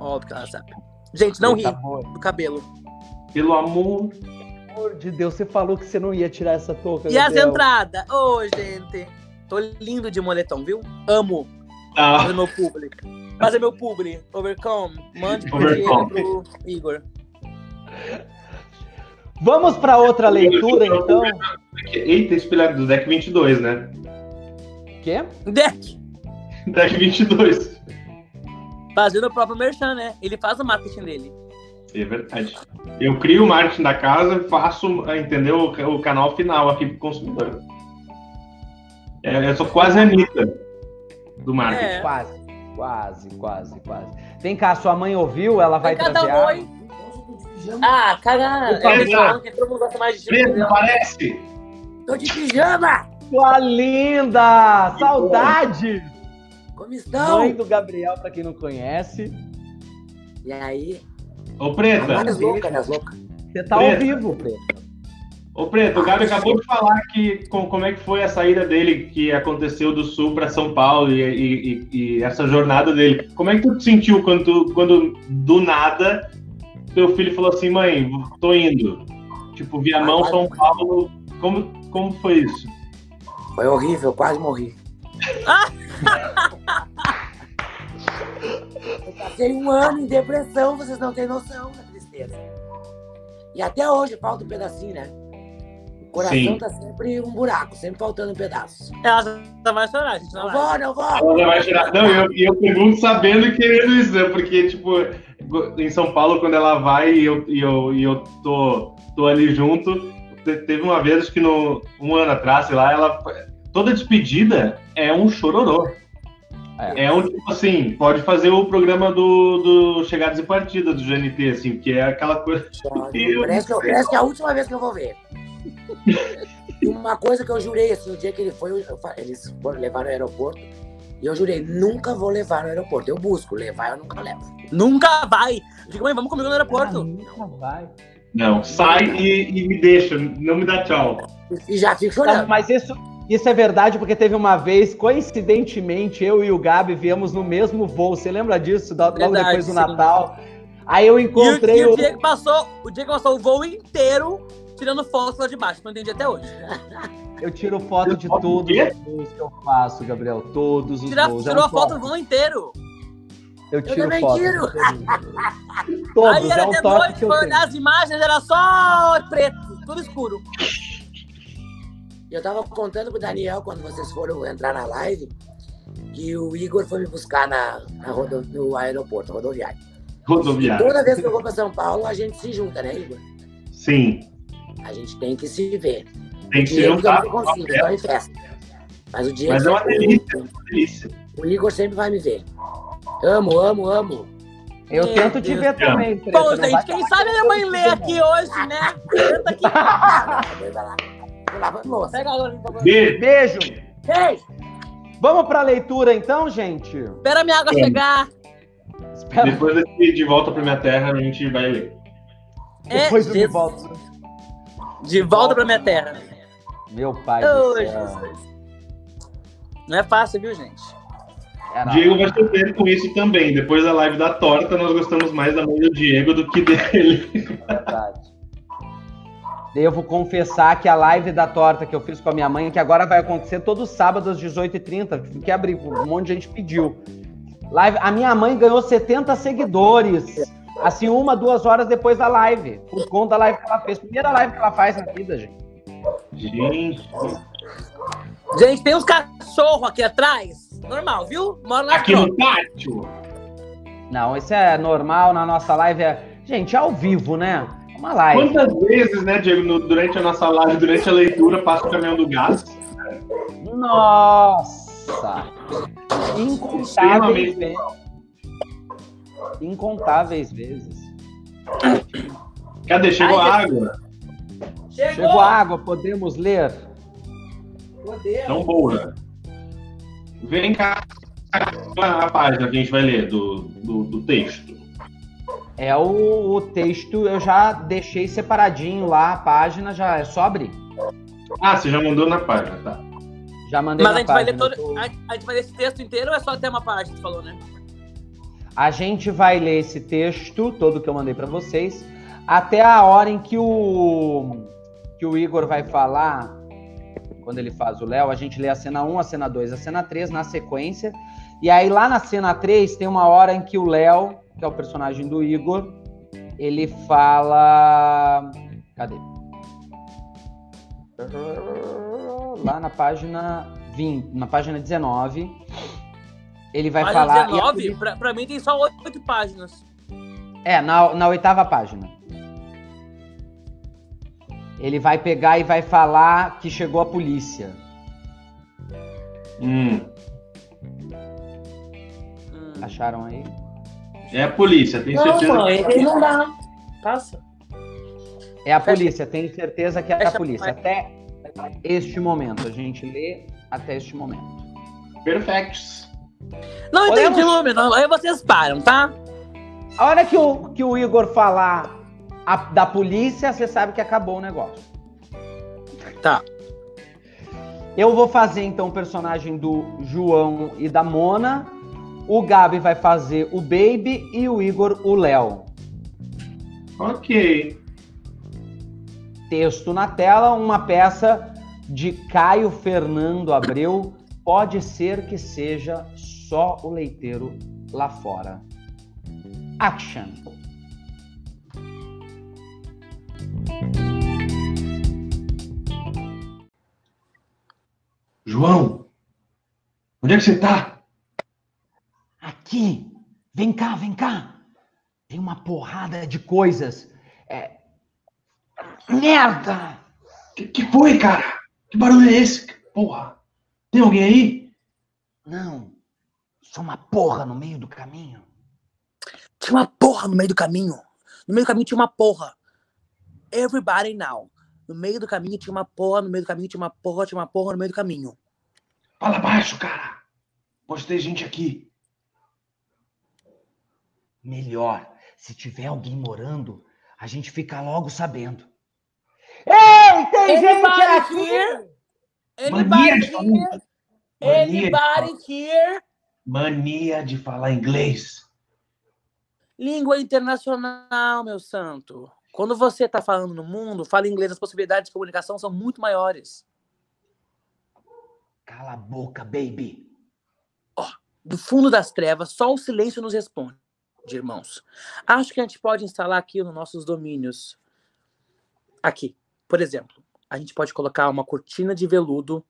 Óbvio que ela sabe. Gente, não ri Tá bom. do cabelo. Pelo amor. Pelo amor de Deus, você falou que você não ia tirar essa touca. E as entradas? Ô, gente. Tô lindo de moletom, viu? Amo. Tá. Fazer meu publi. Fazer meu publi. Overcome. Mande Overcome. Pro Igor. Vamos para outra leitura, então. Eita, espelhado do deck 22, né? Quê? Deck. Deck 22. Fazendo o próprio merchan, né? Ele faz o marketing dele. É verdade. Eu crio o marketing da casa e faço, entendeu? O, canal final aqui pro consumidor. É, eu sou quase a Anitta do marketing. É. Quase, quase, quase, quase. Vem cá, sua mãe ouviu? Ela vai trazer aí. Ah, cara. É, vem falando que todo mundo gosta mais de entendeu? parece! Tô de pijama! Sua linda! Saudade! Mãe do Gabriel, pra quem não conhece. E aí? Ô, Preta, Várias loucas, as loucas. Você tá ao Preto. vivo, Preto. ô, Preto, o Gabi acabou de falar que com, como é que foi a saída dele, que aconteceu do Sul para São Paulo e, e- e- essa jornada dele. Como é que tu te sentiu quando, tu- quando do nada teu filho falou assim, mãe, tô indo? Tipo, Viamão, Vai, vai, São. Paulo. Como, como foi isso? Foi horrível, quase morri. Eu passei um ano em depressão, vocês não têm noção da tristeza. E até hoje falta um pedacinho, né? O coração Sim. tá sempre um buraco, sempre faltando um pedaço. Ela já vai chorar, gente. Não Não vai. vou, não vou! Ela já vai tirar. Não, eu, e eu pergunto sabendo e querendo isso, né? Porque, tipo, em São Paulo, quando ela vai e eu, e eu, e eu tô, tô ali junto, te- teve uma vez, acho que no, um ano atrás, sei lá, ela. Toda despedida é um chororô. É um tipo assim, pode fazer o programa do, do Chegadas e Partidas do GNT, assim, que é aquela coisa. Parece que, eu- parece que é a última vez que eu vou ver. (laughs) E uma coisa que eu jurei, assim, o dia que ele foi, eu eles foram levar no aeroporto, e eu jurei, nunca vou levar no aeroporto. Eu busco, levar eu nunca levo. Nunca vai. Digo, mãe, vamos comigo no aeroporto. Ah, nunca vai. Não, sai e, e me deixa, não me dá tchau. E já fico Não, chorando. mas isso, isso é verdade, porque teve uma vez, coincidentemente, eu e o Gabi viemos no mesmo voo. Você lembra disso? Logo Verdade, depois do sim. Natal. Aí eu E o, encontrei e o. o dia que passou, o dia que passou o voo inteiro tirando foto lá de baixo. Não entendi até hoje. Eu tiro foto de Foto todos os voos que eu faço, Gabriel. Todos os Tira, voos. É tirou um a foto do voo inteiro. Eu tiro também foto. tiro. Todos, Aí era é um de noite, eu foi olhar as imagens, era só preto, tudo escuro. Eu tava contando pro Daniel, quando vocês foram entrar na live, que o Igor foi me buscar na, na rodo- no aeroporto, rodoviário. Rodoviário. Toda vez que eu vou pra São Paulo, a gente se junta, né, Igor? Sim. A gente tem que se ver. Tem que um que eu não consigo, só em festa. Mas o Diego Mas é uma delícia, é uma delícia. o Igor sempre vai me ver. Amo, amo, amo. Eu Meu tento te Deus. ver também, Pô, gente, quem sabe a minha mãe lê aqui hoje, né? Senta aqui. (laughs) Lavando louça. Beijo. Beijo. Ei! Vamos pra leitura então, gente? Espera a minha água Vamos. chegar. Espera, Depois desse De Volta pra Minha Terra, a gente vai ler. É, depois Jesus. volto. De volta pra minha terra. Meu pai céu. Jesus. Não é fácil, viu, gente? Era- Diego vai sofrer com isso também. Depois da live da torta, nós gostamos mais da mãe do Diego do que dele. Verdade. Devo confessar que a live da torta que eu fiz com a minha mãe, que agora vai acontecer todo sábado às 18h30, que abrir, um monte de gente pediu. Live, a minha mãe ganhou 70 seguidores. Assim, uma, duas horas depois da live. Por conta da live que ela fez. Primeira live que ela faz na vida, gente. Gente, Gente, tem uns cachorros aqui atrás. Normal, viu? Mora na aqui no pátio. Não, isso é normal na nossa live. É... Gente, é ao vivo, né? Uma live. Quantas vezes, né, Diego, no- durante a nossa live, durante a leitura, passa o caminhão do gás? Nossa! Incontáveis vezes. Incontáveis vezes. Cadê? Chegou Ai, a água? Chegou! Chegou a água, podemos ler? Poder. Tão boa. Vem cá a página que a gente vai ler do, do, do texto. É o, o texto, eu já deixei separadinho lá, a página já é só abrir. Ah, você já mandou na página, tá? Já mandei Mas a na gente, vai página. ler todo, a, a gente vai ler esse texto inteiro ou é só até uma parte que você falou, né? A gente vai ler esse texto, todo que eu mandei pra vocês, até a hora em que o que o Igor vai falar, quando ele faz o Léo, a gente lê a cena 1, a cena 2, a cena 3 na sequência. E aí lá na cena 3 tem uma hora em que o Léo, que é o personagem do Igor, ele fala, cadê? Lá na página 20, na página 19, ele vai Página falar 19, pra, pra mim tem só oito páginas. é, na, na oitava página. Ele vai pegar e vai falar que chegou a polícia. Hum, Hum. Acharam aí? É a polícia, tem Não, certeza. mãe, ele não dá. Passa. É a polícia, tenho certeza que é a polícia. Até este momento. A gente lê até este momento. Perfectos. Não Podemos- entendi, Lumino. Aí vocês param, tá? A hora que o, que o Igor falar a- da polícia, você sabe que acabou o negócio. Tá. Eu vou fazer então o personagem do João e da Mona. O Gabi vai fazer o Baby e o Igor o Léo. Ok. Texto na tela, uma peça de Caio Fernando Abreu. Pode ser que seja só o leiteiro lá fora. Action. João, onde é que você tá? Aqui, vem cá, vem cá. Tem uma porrada de coisas. É... Merda! Que, que foi, cara? Que barulho é esse? Porra. Tem alguém aí? Não, Só uma porra no meio do caminho. Tinha uma porra no meio do caminho. No meio do caminho tinha uma porra. Everybody now. No meio do caminho tinha uma porra, no meio do caminho tinha uma porra, tinha uma porra no meio do caminho. Fala baixo, cara. Pode ter gente aqui. Melhor, se tiver alguém morando, a gente fica logo sabendo. Ei, tem gente Anybody aqui! here? Mania Anybody de falar- here? Mania de Anybody here? Mania de falar inglês. Língua internacional, meu santo. Quando você está falando no mundo, fala inglês, as possibilidades de comunicação são muito maiores. Cala a boca, baby. Do fundo das trevas, só o silêncio nos responde, irmãos. Acho que a gente pode instalar aqui nos nossos domínios. Aqui, por exemplo, a gente pode colocar uma cortina de veludo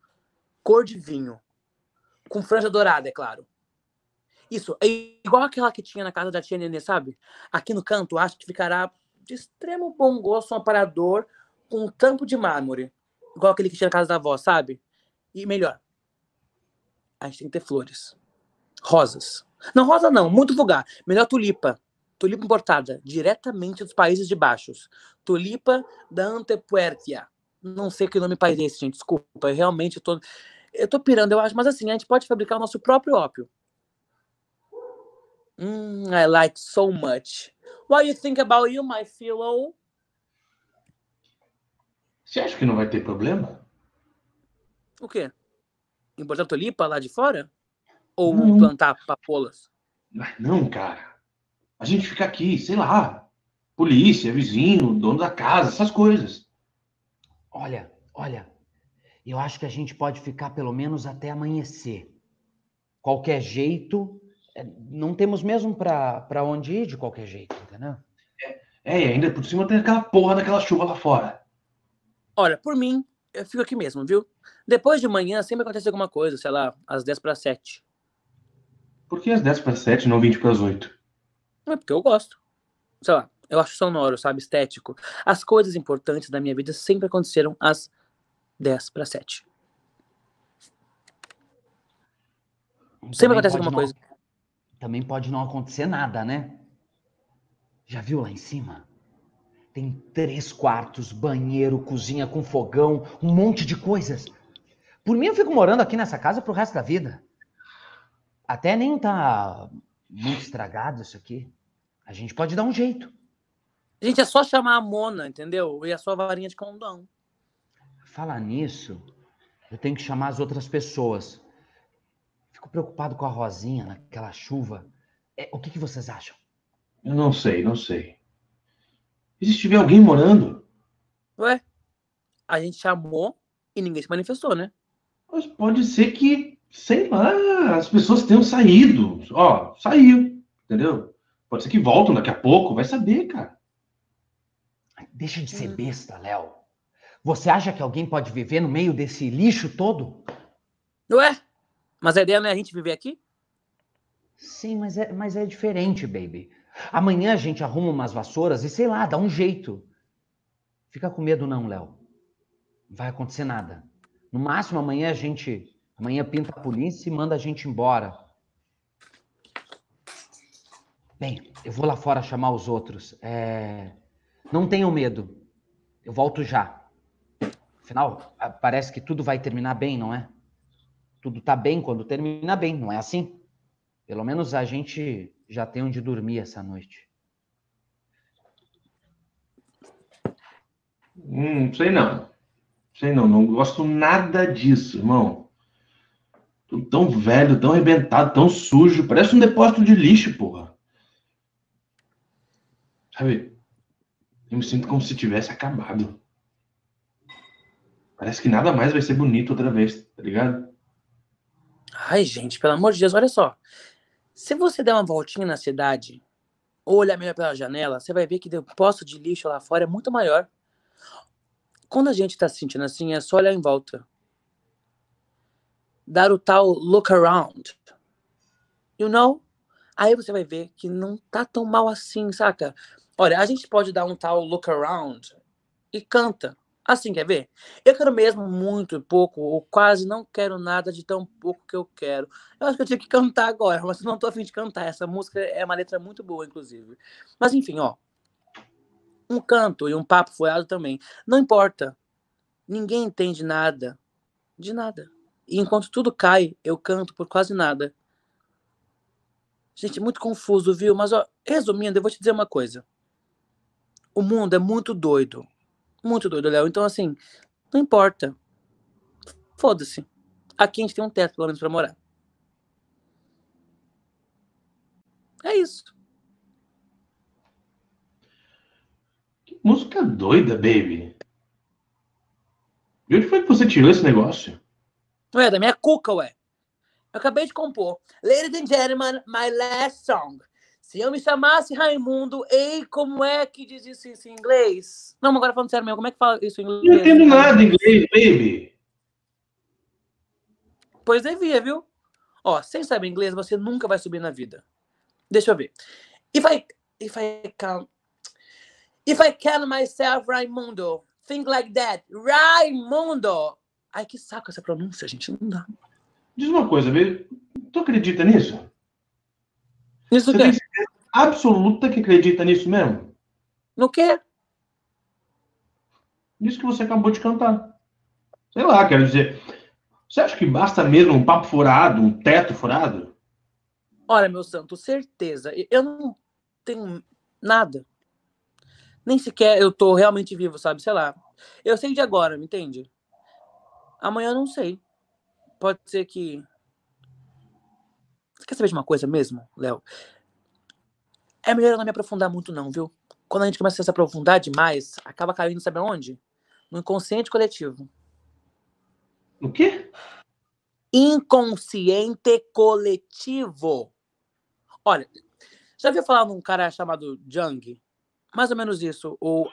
cor de vinho, com franja dourada, é claro. Isso, é igual aquela que tinha na casa da tia Nenê, sabe? Aqui no canto, acho que ficará de extremo bom gosto um aparador com um tampo de mármore, igual aquele que tinha na casa da avó, sabe? E melhor, a gente tem que ter flores. Rosas. Não, rosa não, muito vulgar. Melhor tulipa. Tulipa importada, diretamente dos Países de Baixos. Tulipa da Antepuertia. Não sei que nome país é esse, gente. Desculpa, eu realmente tô. Eu tô pirando, eu acho, mas assim, a gente pode fabricar o nosso próprio ópio. Hum, I like so much. What you think about you, my fellow? Você acha que não vai ter problema? O quê? Importar tulipa lá de fora? Ou Não. plantar papolas? Não, cara. A gente fica aqui, sei lá. Polícia, vizinho, dono da casa, essas coisas. Olha, olha. Eu acho que a gente pode ficar pelo menos até amanhecer. Qualquer jeito, é, não temos mesmo pra pra onde ir de qualquer jeito, entendeu? É, e ainda por cima tem aquela porra daquela chuva lá fora. Olha, por mim, eu fico aqui mesmo, viu? Depois de manhã sempre acontece alguma coisa, sei lá, às 10 para 7. Por que às 10 para 7 e não 20 para as 8? Não é porque eu gosto. Sei lá, eu acho sonoro, sabe? Estético. As coisas importantes da minha vida sempre aconteceram às 10 para 7. Sempre Também acontece pode alguma não- coisa. Também pode não acontecer nada, né? Já viu lá em cima? Tem três quartos, banheiro, cozinha com fogão, um monte de coisas. Por mim, eu fico morando aqui nessa casa pro resto da vida. Até nem tá muito estragado isso aqui. A gente pode dar um jeito. Gente, é só chamar a Mona, entendeu? E a sua varinha de condão. Falar nisso, eu tenho que chamar as outras pessoas. Fico preocupado com a Rosinha naquela chuva. É, o que, que vocês acham? Eu não sei, não sei. E se tiver alguém morando? Ué, a gente chamou e ninguém se manifestou, né? Mas pode ser que, sei lá, as pessoas tenham saído. Ó, saiu, entendeu? Pode ser que voltam daqui a pouco, vai saber, cara. Deixa de ser besta, Léo. Você acha que alguém pode viver no meio desse lixo todo? Ué, mas a ideia não é a gente viver aqui? Sim, mas é, mas é diferente, baby. Amanhã a gente arruma umas vassouras e sei lá, dá um jeito. Fica com medo não, Léo. Não vai acontecer nada. No máximo amanhã a gente, amanhã pinta a polícia e manda a gente embora. Bem, eu vou lá fora chamar os outros. É, Não tenham medo. Eu volto já. Afinal, parece que tudo vai terminar bem, não é? Tudo tá bem quando termina bem, não é assim? Pelo menos a gente já tem onde dormir essa noite. Hum, sei não. Sei não, não gosto nada disso, irmão. Tô tão velho, tão arrebentado, tão sujo. Parece um depósito de lixo, porra. Sabe? Eu me sinto como se tivesse acabado. Parece que nada mais vai ser bonito outra vez, tá ligado? Ai, gente, pelo amor de Deus, olha só. Se você der uma voltinha na cidade, ou olhar melhor pela janela, você vai ver que o posto de lixo lá fora é muito maior. Quando a gente tá se sentindo assim, é só olhar em volta. Dar o tal look around. You know? Aí você vai ver que não tá tão mal assim, saca? Olha, a gente pode dar um tal look around e canta. Assim, quer ver? Eu quero mesmo muito pouco, ou quase não quero nada de tão pouco que eu quero. Eu acho que eu tinha que cantar agora, mas não tô afim de cantar. Essa música é uma letra muito boa, inclusive. Mas enfim, ó. Um canto e um papo furado também. Não importa. Ninguém entende nada. De nada. E enquanto tudo cai, eu canto por quase nada. Gente, muito confuso, viu? Mas, ó, resumindo, eu vou te dizer uma coisa. O mundo é muito doido muito doido, Léo. Então, assim, não importa. Foda-se. Aqui a gente tem um teto, pelo menos, pra morar. É isso. Que música doida, baby. De onde foi que você tirou esse negócio? Ué, da minha cuca, ué. Eu acabei de compor. Ladies and gentlemen, my last song. Se eu me chamasse Raimundo, ei, como é que diz isso, em inglês? Não, agora falando sério mesmo, como é que fala isso em inglês? Não entendo nada em inglês, baby. Pois devia, viu? Ó, sem saber inglês, você nunca vai subir na vida. Deixa eu ver. If I, if I can, if I can myself, Raimundo, think like that, Raimundo. Ai, que saco essa pronúncia, gente, não dá. Diz uma coisa. Tu acredita nisso? Isso Você tem certeza absoluta que acredita nisso mesmo? No quê? Nisso que você acabou de cantar. Sei lá, quero dizer. Você acha que basta mesmo um papo furado, um teto furado? Olha, meu santo, certeza. Eu não tenho nada. Nem sequer eu tô realmente vivo, sabe? Sei lá. Eu sei de agora, me entende? Amanhã eu não sei. Pode ser que. Você quer saber de uma coisa mesmo, Léo? É melhor eu não me aprofundar muito, não, viu? Quando a gente começa a se aprofundar demais, acaba caindo, sabe aonde? No inconsciente coletivo. O quê? Inconsciente coletivo. Olha, já ouviu falar num cara chamado Jung? Mais ou menos isso, ou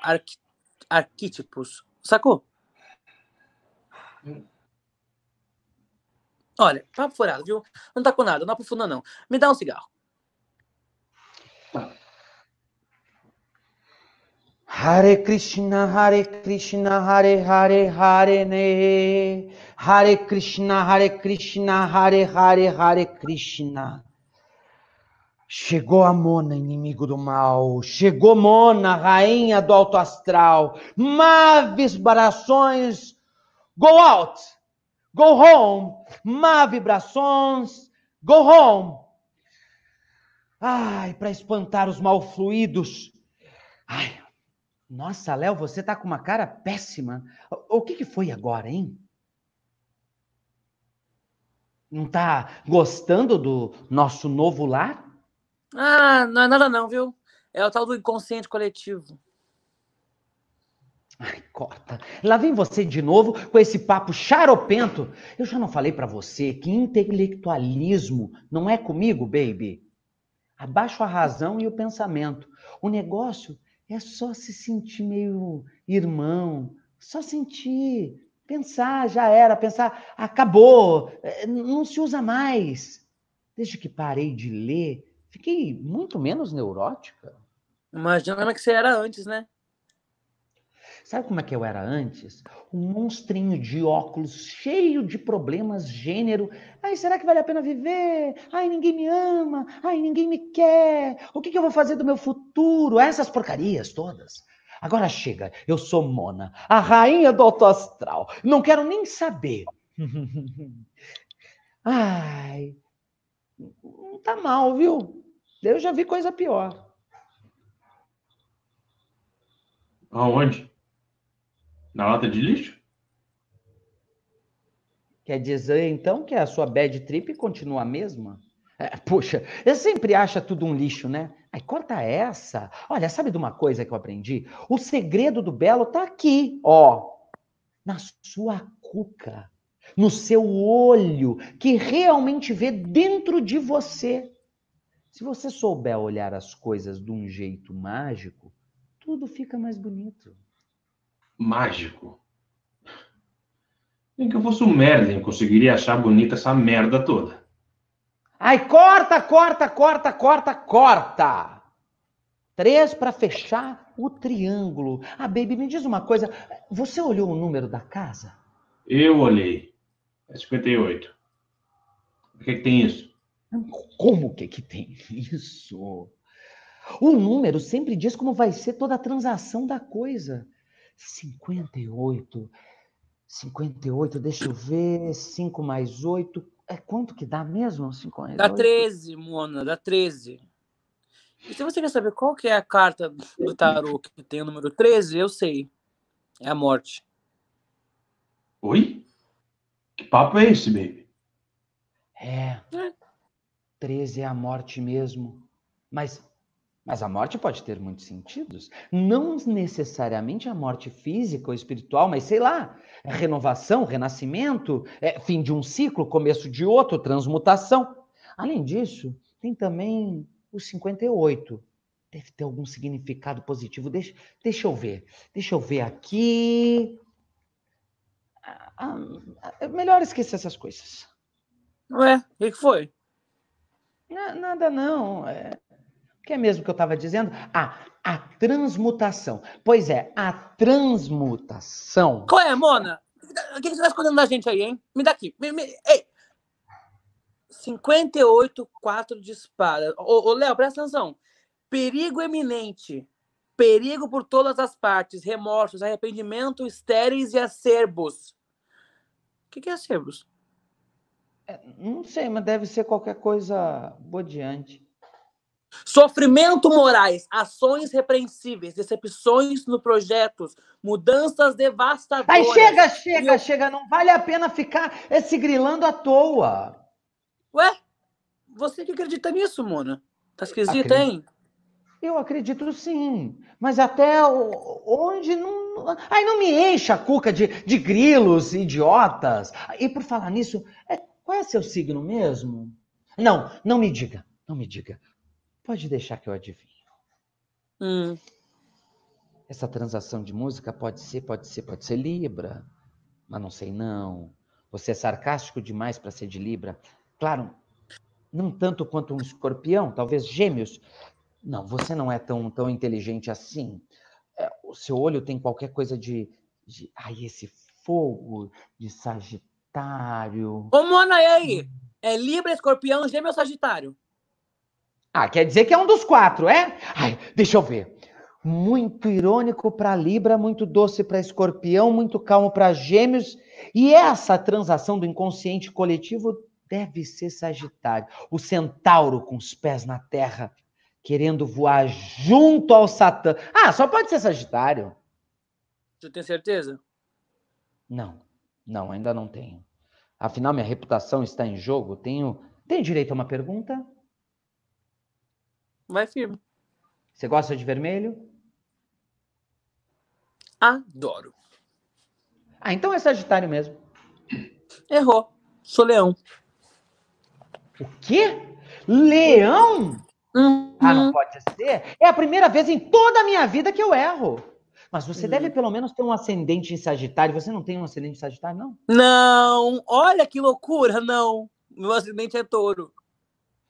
arquítipos. Sacou? Olha, papo furado, viu? Não tá com nada, não aprofunda não. Me dá um cigarro. Hare Krishna, Hare Krishna, Hare Hare, Hare Ne. Hare Krishna, Hare Krishna, Hare Hare, Hare Krishna. Chegou a Mona, inimigo do mal. Chegou Mona, rainha do alto astral. Má vibrações, go out, go home. Má vibrações, go home. Ai, para espantar os mal fluidos. Ai, nossa, Léo, você tá com uma cara péssima. O, que, que foi agora, hein? Não tá gostando do nosso novo lar? Ah, não é nada não, viu? É o tal do inconsciente coletivo. Ai, corta. Lá vem você de novo com esse papo charopento. Eu já não falei pra você que intelectualismo não é comigo, baby. Abaixo a razão e o pensamento. O negócio é só se sentir meio irmão, só sentir, pensar, já era, pensar, acabou, eh, não se usa mais. Desde que parei de ler, fiquei muito menos neurótica. Imagina é que você era antes, né? Sabe como é que eu era antes? Um monstrinho de óculos cheio de problemas, gênero. Ai, será que vale a pena viver? Ai, ninguém me ama. Ai, ninguém me quer. O que, que eu vou fazer do meu futuro? Essas porcarias todas. Agora chega, eu sou Mona, a rainha do alto astral. Não quero nem saber. (laughs) Ai, não tá mal, viu? Eu já vi coisa pior. Aonde? Na lata de lixo? Quer dizer, então, que a sua bad trip continua a mesma? É, puxa, eu sempre acha tudo um lixo, né? Ai, corta essa. Olha, sabe de uma coisa que eu aprendi? O segredo do belo tá aqui, ó. Na sua cuca. No seu olho, que realmente vê dentro de você. Se você souber olhar as coisas de um jeito mágico, tudo fica mais bonito. Mágico. Nem que eu fosse um Merlin, eu conseguiria achar bonita essa merda toda. Ai, corta, corta, corta, corta, corta! Três para fechar o triângulo. Ah, baby, me diz uma coisa. Você olhou o número da casa? Eu olhei. É 58. O que, que tem isso? Como que que tem isso? O número sempre diz como vai ser toda a transação da coisa. 58. 58, deixa eu ver. 5 mais 8. É quanto que dá mesmo? 58? Dá 13, Mona, dá 13. E se você quer saber qual que é a carta do tarô que tem o número 13, eu sei. É a morte. Oi? Que papo é esse, baby? É. 13 é a morte mesmo. Mas, mas a morte pode ter muitos sentidos. Não necessariamente a morte física ou espiritual, mas sei lá, é renovação, renascimento, é fim de um ciclo, começo de outro, transmutação. Além disso, tem também o 58. Deve ter algum significado positivo. Deixa, deixa eu ver. Deixa eu ver aqui. Ah, ah, é melhor esquecer essas coisas. Ué, o que, foi? Na- Nada não. É... Que é mesmo que eu estava dizendo? Ah, a transmutação. Pois é, a transmutação. Qual é, Mona? O que, você tá escondendo da gente aí, hein? Me dá aqui. Me, me... Ei! 58, 4 de espada. Ô, ô, Léo, presta atenção. Perigo eminente. Perigo por todas as partes. Remorsos, arrependimento, estéreis e acerbos. O que, que é acerbos? Não sei, mas deve ser qualquer coisa bodeante. Sofrimento morais, ações repreensíveis, decepções no projetos, mudanças devastadoras. Ai, chega, chega, Eu- chega. Não vale a pena ficar se grilando à toa. Ué? Você que acredita nisso, Mona? Tá esquisito, Acredito. hein? Eu acredito sim, mas até onde não. Ai, não me encha a cuca de, de grilos idiotas. E por falar nisso, é, qual é seu signo mesmo? Não, não me diga, não me diga. Pode deixar que eu adivinhe. Hum. Essa transação de música pode ser, pode ser, pode ser Libra, mas não sei não. Você é sarcástico demais para ser de Libra. Claro, não tanto quanto um escorpião, talvez gêmeos. Não, você não é tão, tão inteligente assim. É, o seu olho tem qualquer coisa de, de. Ai, esse fogo de Sagitário. Ô, Mona, e aí? É Libra, Escorpião, Gêmeo ou Sagitário? Ah, quer dizer que é um dos quatro, é? Ai, deixa eu ver. Muito irônico para Libra, muito doce para Escorpião, muito calmo para Gêmeos. E essa transação do inconsciente coletivo deve ser Sagitário, o centauro com os pés na terra, querendo voar junto ao Satã. Ah, só pode ser Sagitário. Você tem certeza? Não, não, ainda não tenho. Afinal, minha reputação está em jogo. Tenho, tenho direito a uma pergunta? Vai firme. Você gosta de vermelho? Adoro. Ah, então é Sagitário mesmo. Errou. Sou leão. O quê? Leão? Uhum. Ah, não pode ser. É a primeira vez em toda a minha vida que eu erro. Mas você Hum. deve pelo menos ter um ascendente em Sagitário. Você não tem um ascendente em Sagitário, não? Não, olha que loucura, não. Meu acidente é touro.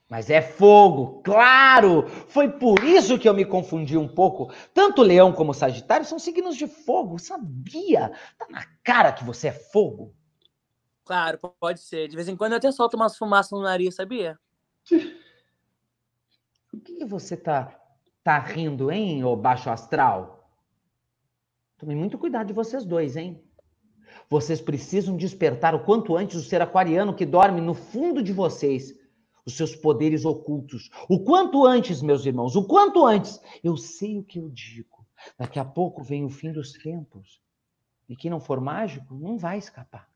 Mas é fogo, claro! Foi por isso que eu me confundi um pouco. Tanto Leão como Sagitário são signos de fogo, sabia? Tá na cara que você é fogo. Claro, pode ser. De vez em quando eu até solto umas fumaças no nariz, sabia? O que, que você tá, tá rindo, hein, ô baixo astral? Tome muito cuidado de vocês dois, hein? Vocês precisam despertar o quanto antes o ser aquariano que dorme no fundo de vocês, os seus poderes ocultos. O quanto antes, meus irmãos, o quanto antes. Eu sei o que eu digo. Daqui a pouco vem o fim dos tempos. E quem não for mágico não vai escapar.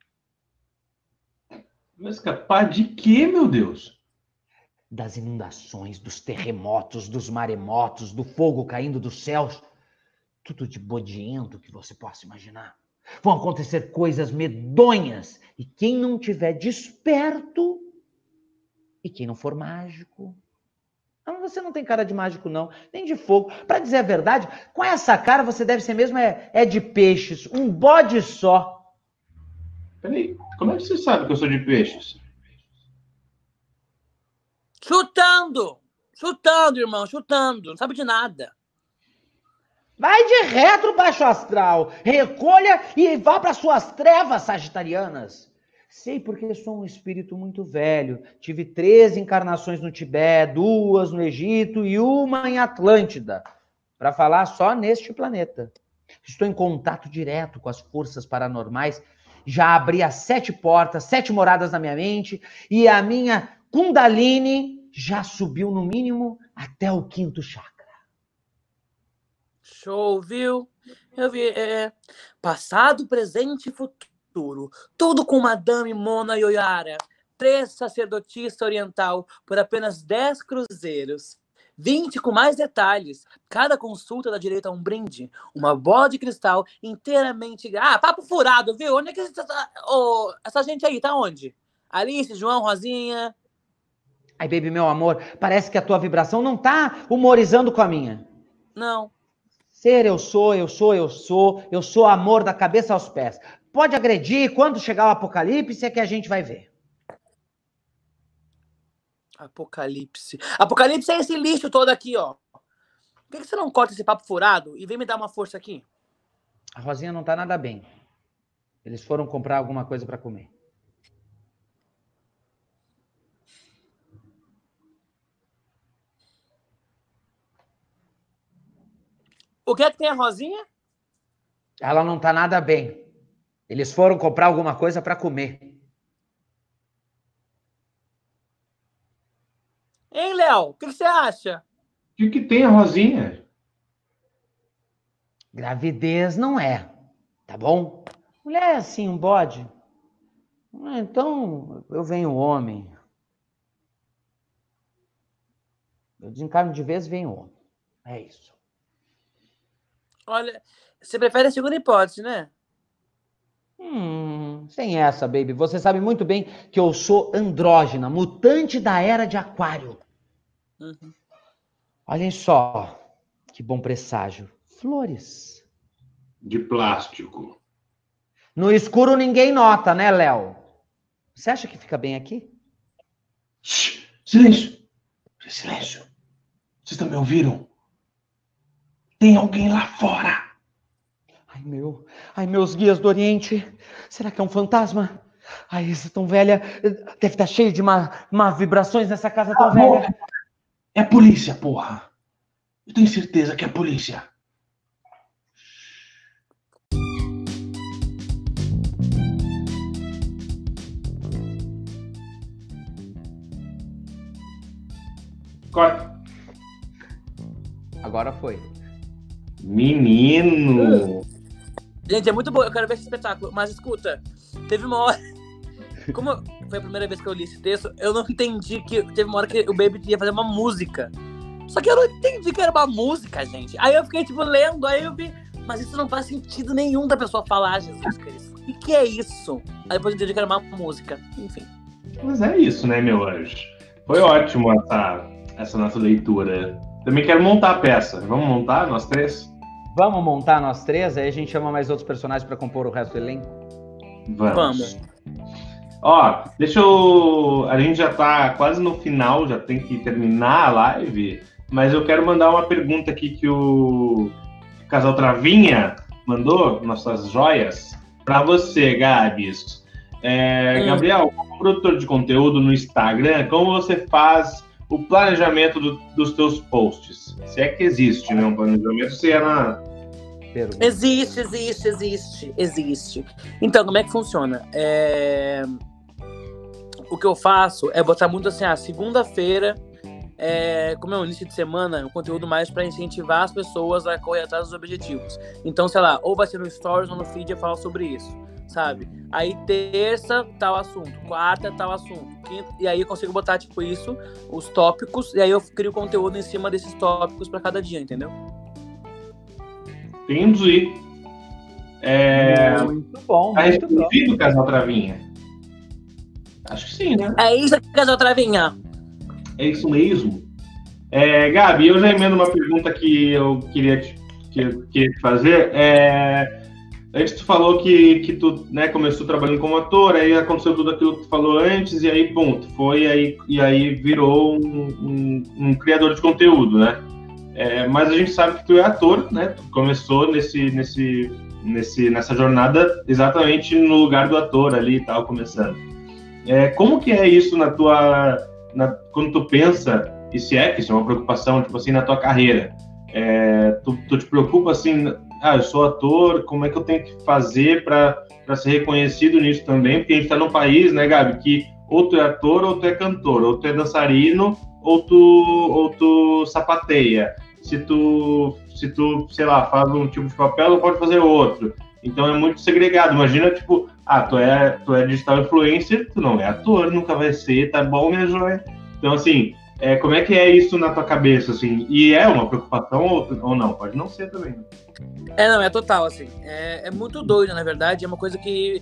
Mas escapar de quê, meu Deus? das inundações, dos terremotos, dos maremotos, do fogo caindo dos céus, tudo de bodiento que você possa imaginar. Vão acontecer coisas medonhas e quem não tiver desperto e quem não for mágico. Ah, você não tem cara de mágico não, nem de fogo. Para dizer a verdade, com essa cara você deve ser mesmo é, é de peixes, um bode só. Peraí, como é que você sabe que eu sou de peixes? Chutando! Chutando, irmão, chutando. Não sabe de nada. Vai de retro, baixo astral. Recolha e vá para suas trevas sagitarianas. Sei porque sou um espírito muito velho. Tive 13 encarnações no Tibete, duas no Egito e uma em Atlântida. Para falar só neste planeta. Estou em contato direto com as forças paranormais. Já abri as sete portas, sete moradas na minha mente e a minha Kundalini já subiu no mínimo até o quinto chakra. Show, viu? Eu vi. É, passado, presente e futuro. Tudo com Madame Mona Yoyara. Três sacerdotista oriental por apenas 10 cruzeiros. 20 com mais detalhes. Cada consulta dá direito a um brinde. Uma bola de cristal inteiramente. Ah, papo furado, viu? Onde é que essa, oh, essa gente aí tá onde? Alice, João, Rosinha. Ai, baby, meu amor, parece que a tua vibração não tá humorizando com a minha. Não. Ser eu sou, eu sou, eu sou, eu sou amor da cabeça aos pés. Pode agredir, quando chegar o apocalipse é que a gente vai ver. Apocalipse. Apocalipse é esse lixo todo aqui, ó. Por que, que você não corta esse papo furado e vem me dar uma força aqui? A Rosinha não tá nada bem. Eles foram comprar alguma coisa para comer. O que é que tem a Rosinha? Ela não tá nada bem. Eles foram comprar alguma coisa para comer. Hein, Léo? O que, você acha? O que, que tem a Rosinha? Gravidez não é, tá bom? Mulher é assim, um bode. Ah, Então, eu venho homem. Eu desencarno de vez, venho homem. É isso. Olha, você prefere a segunda hipótese, né? Hum, sem essa, baby. Você sabe muito bem que eu sou andrógena, mutante da era de aquário. Uhum. Olhem só, que bom presságio. Flores. De plástico. No escuro ninguém nota, né, Léo? Você acha que fica bem aqui? Shhh, silêncio. Silêncio. Vocês também ouviram? Tem alguém lá fora. Ai, meu. Ai, meus guias do Oriente. Será que é um fantasma? Ai, essa tão velha. Deve estar cheio de má, má vibrações nessa casa tão Amor, velha. É a polícia, porra. Eu tenho certeza que é a polícia. Corta. Agora foi. Menino. Gente, é muito bom. Eu quero ver esse espetáculo. Mas escuta, teve uma hora. (laughs) Como foi a primeira vez que eu li esse texto, eu não entendi que teve uma hora que o Baby ia fazer uma música. Só que eu não entendi que era uma música, gente. Aí eu fiquei, tipo, lendo, aí eu vi. Mas isso não faz sentido nenhum da pessoa falar, Jesus Cristo. O que é isso? Aí depois eu entendi que era uma música. Enfim. Mas é isso, né, meu anjo? Foi ótimo essa, essa nossa leitura. Também quero montar a peça. Vamos montar, nós três? Vamos montar nós três, aí a gente chama mais outros personagens para compor o resto do elenco. Vamos. Vamos. Ó, deixa eu. A gente já tá quase no final, já tem que terminar a live, mas eu quero mandar uma pergunta aqui que o Casal Travinha mandou, nossas joias, para você, Gabs. É, Hum. Gabriel, como produtor de conteúdo no Instagram, como você faz o planejamento do- dos teus posts? Se é que existe, né? Um planejamento, se é na. Pergunta. Existe, existe, existe, existe. Então, como é que funciona? É, O que eu faço é botar muito assim, ah, segunda-feira, é... como é o início de semana, o conteúdo mais para incentivar as pessoas a correr atrás dos objetivos. Então, sei lá, ou vai ser no Stories ou no feed eu falo sobre isso, sabe? Aí terça, tal assunto, quarta, tal assunto, quinta, e aí eu consigo botar, tipo, isso, os tópicos, e aí eu crio conteúdo em cima desses tópicos para cada dia, entendeu? Entendi. É, Muito bom, tá muito bom. respondido, Casal Travinha? Acho que sim, né? É isso, Casal Travinha. É isso mesmo. É, Gabi, eu já emendo uma pergunta que eu queria te, que eu queria te fazer. É, antes tu falou que, que tu né, começou trabalhando como ator, aí aconteceu tudo aquilo que tu falou antes, e aí, tu foi aí, e aí virou um, um- um criador de conteúdo, né? É, mas a gente sabe que tu é ator, né? Tu começou nesse, nesse, nesse, nessa jornada exatamente no lugar do ator ali e tal, começando. É, como que é isso na tua, na, quando tu pensa, e se é que isso é uma preocupação, tipo assim, na tua carreira? É, tu, tu te preocupa assim, ah, eu sou ator, como é que eu tenho que fazer para ser reconhecido nisso também? Porque a gente está num país, né, Gabi, que ou tu é ator ou tu é cantor, ou tu é dançarino ou tu, ou tu sapateia. Se tu, se tu, sei lá, faz um tipo de papel, pode fazer outro. Então é muito segregado. Imagina, tipo, ah, tu é, tu é digital influencer, tu não é ator, nunca vai ser, tá bom, minha joia? Então, assim, é, como é que é isso na tua cabeça, assim? E é uma preocupação ou, ou não? Pode não ser também. Né? É, não, é total, assim. É, é muito doido, na verdade. É uma coisa que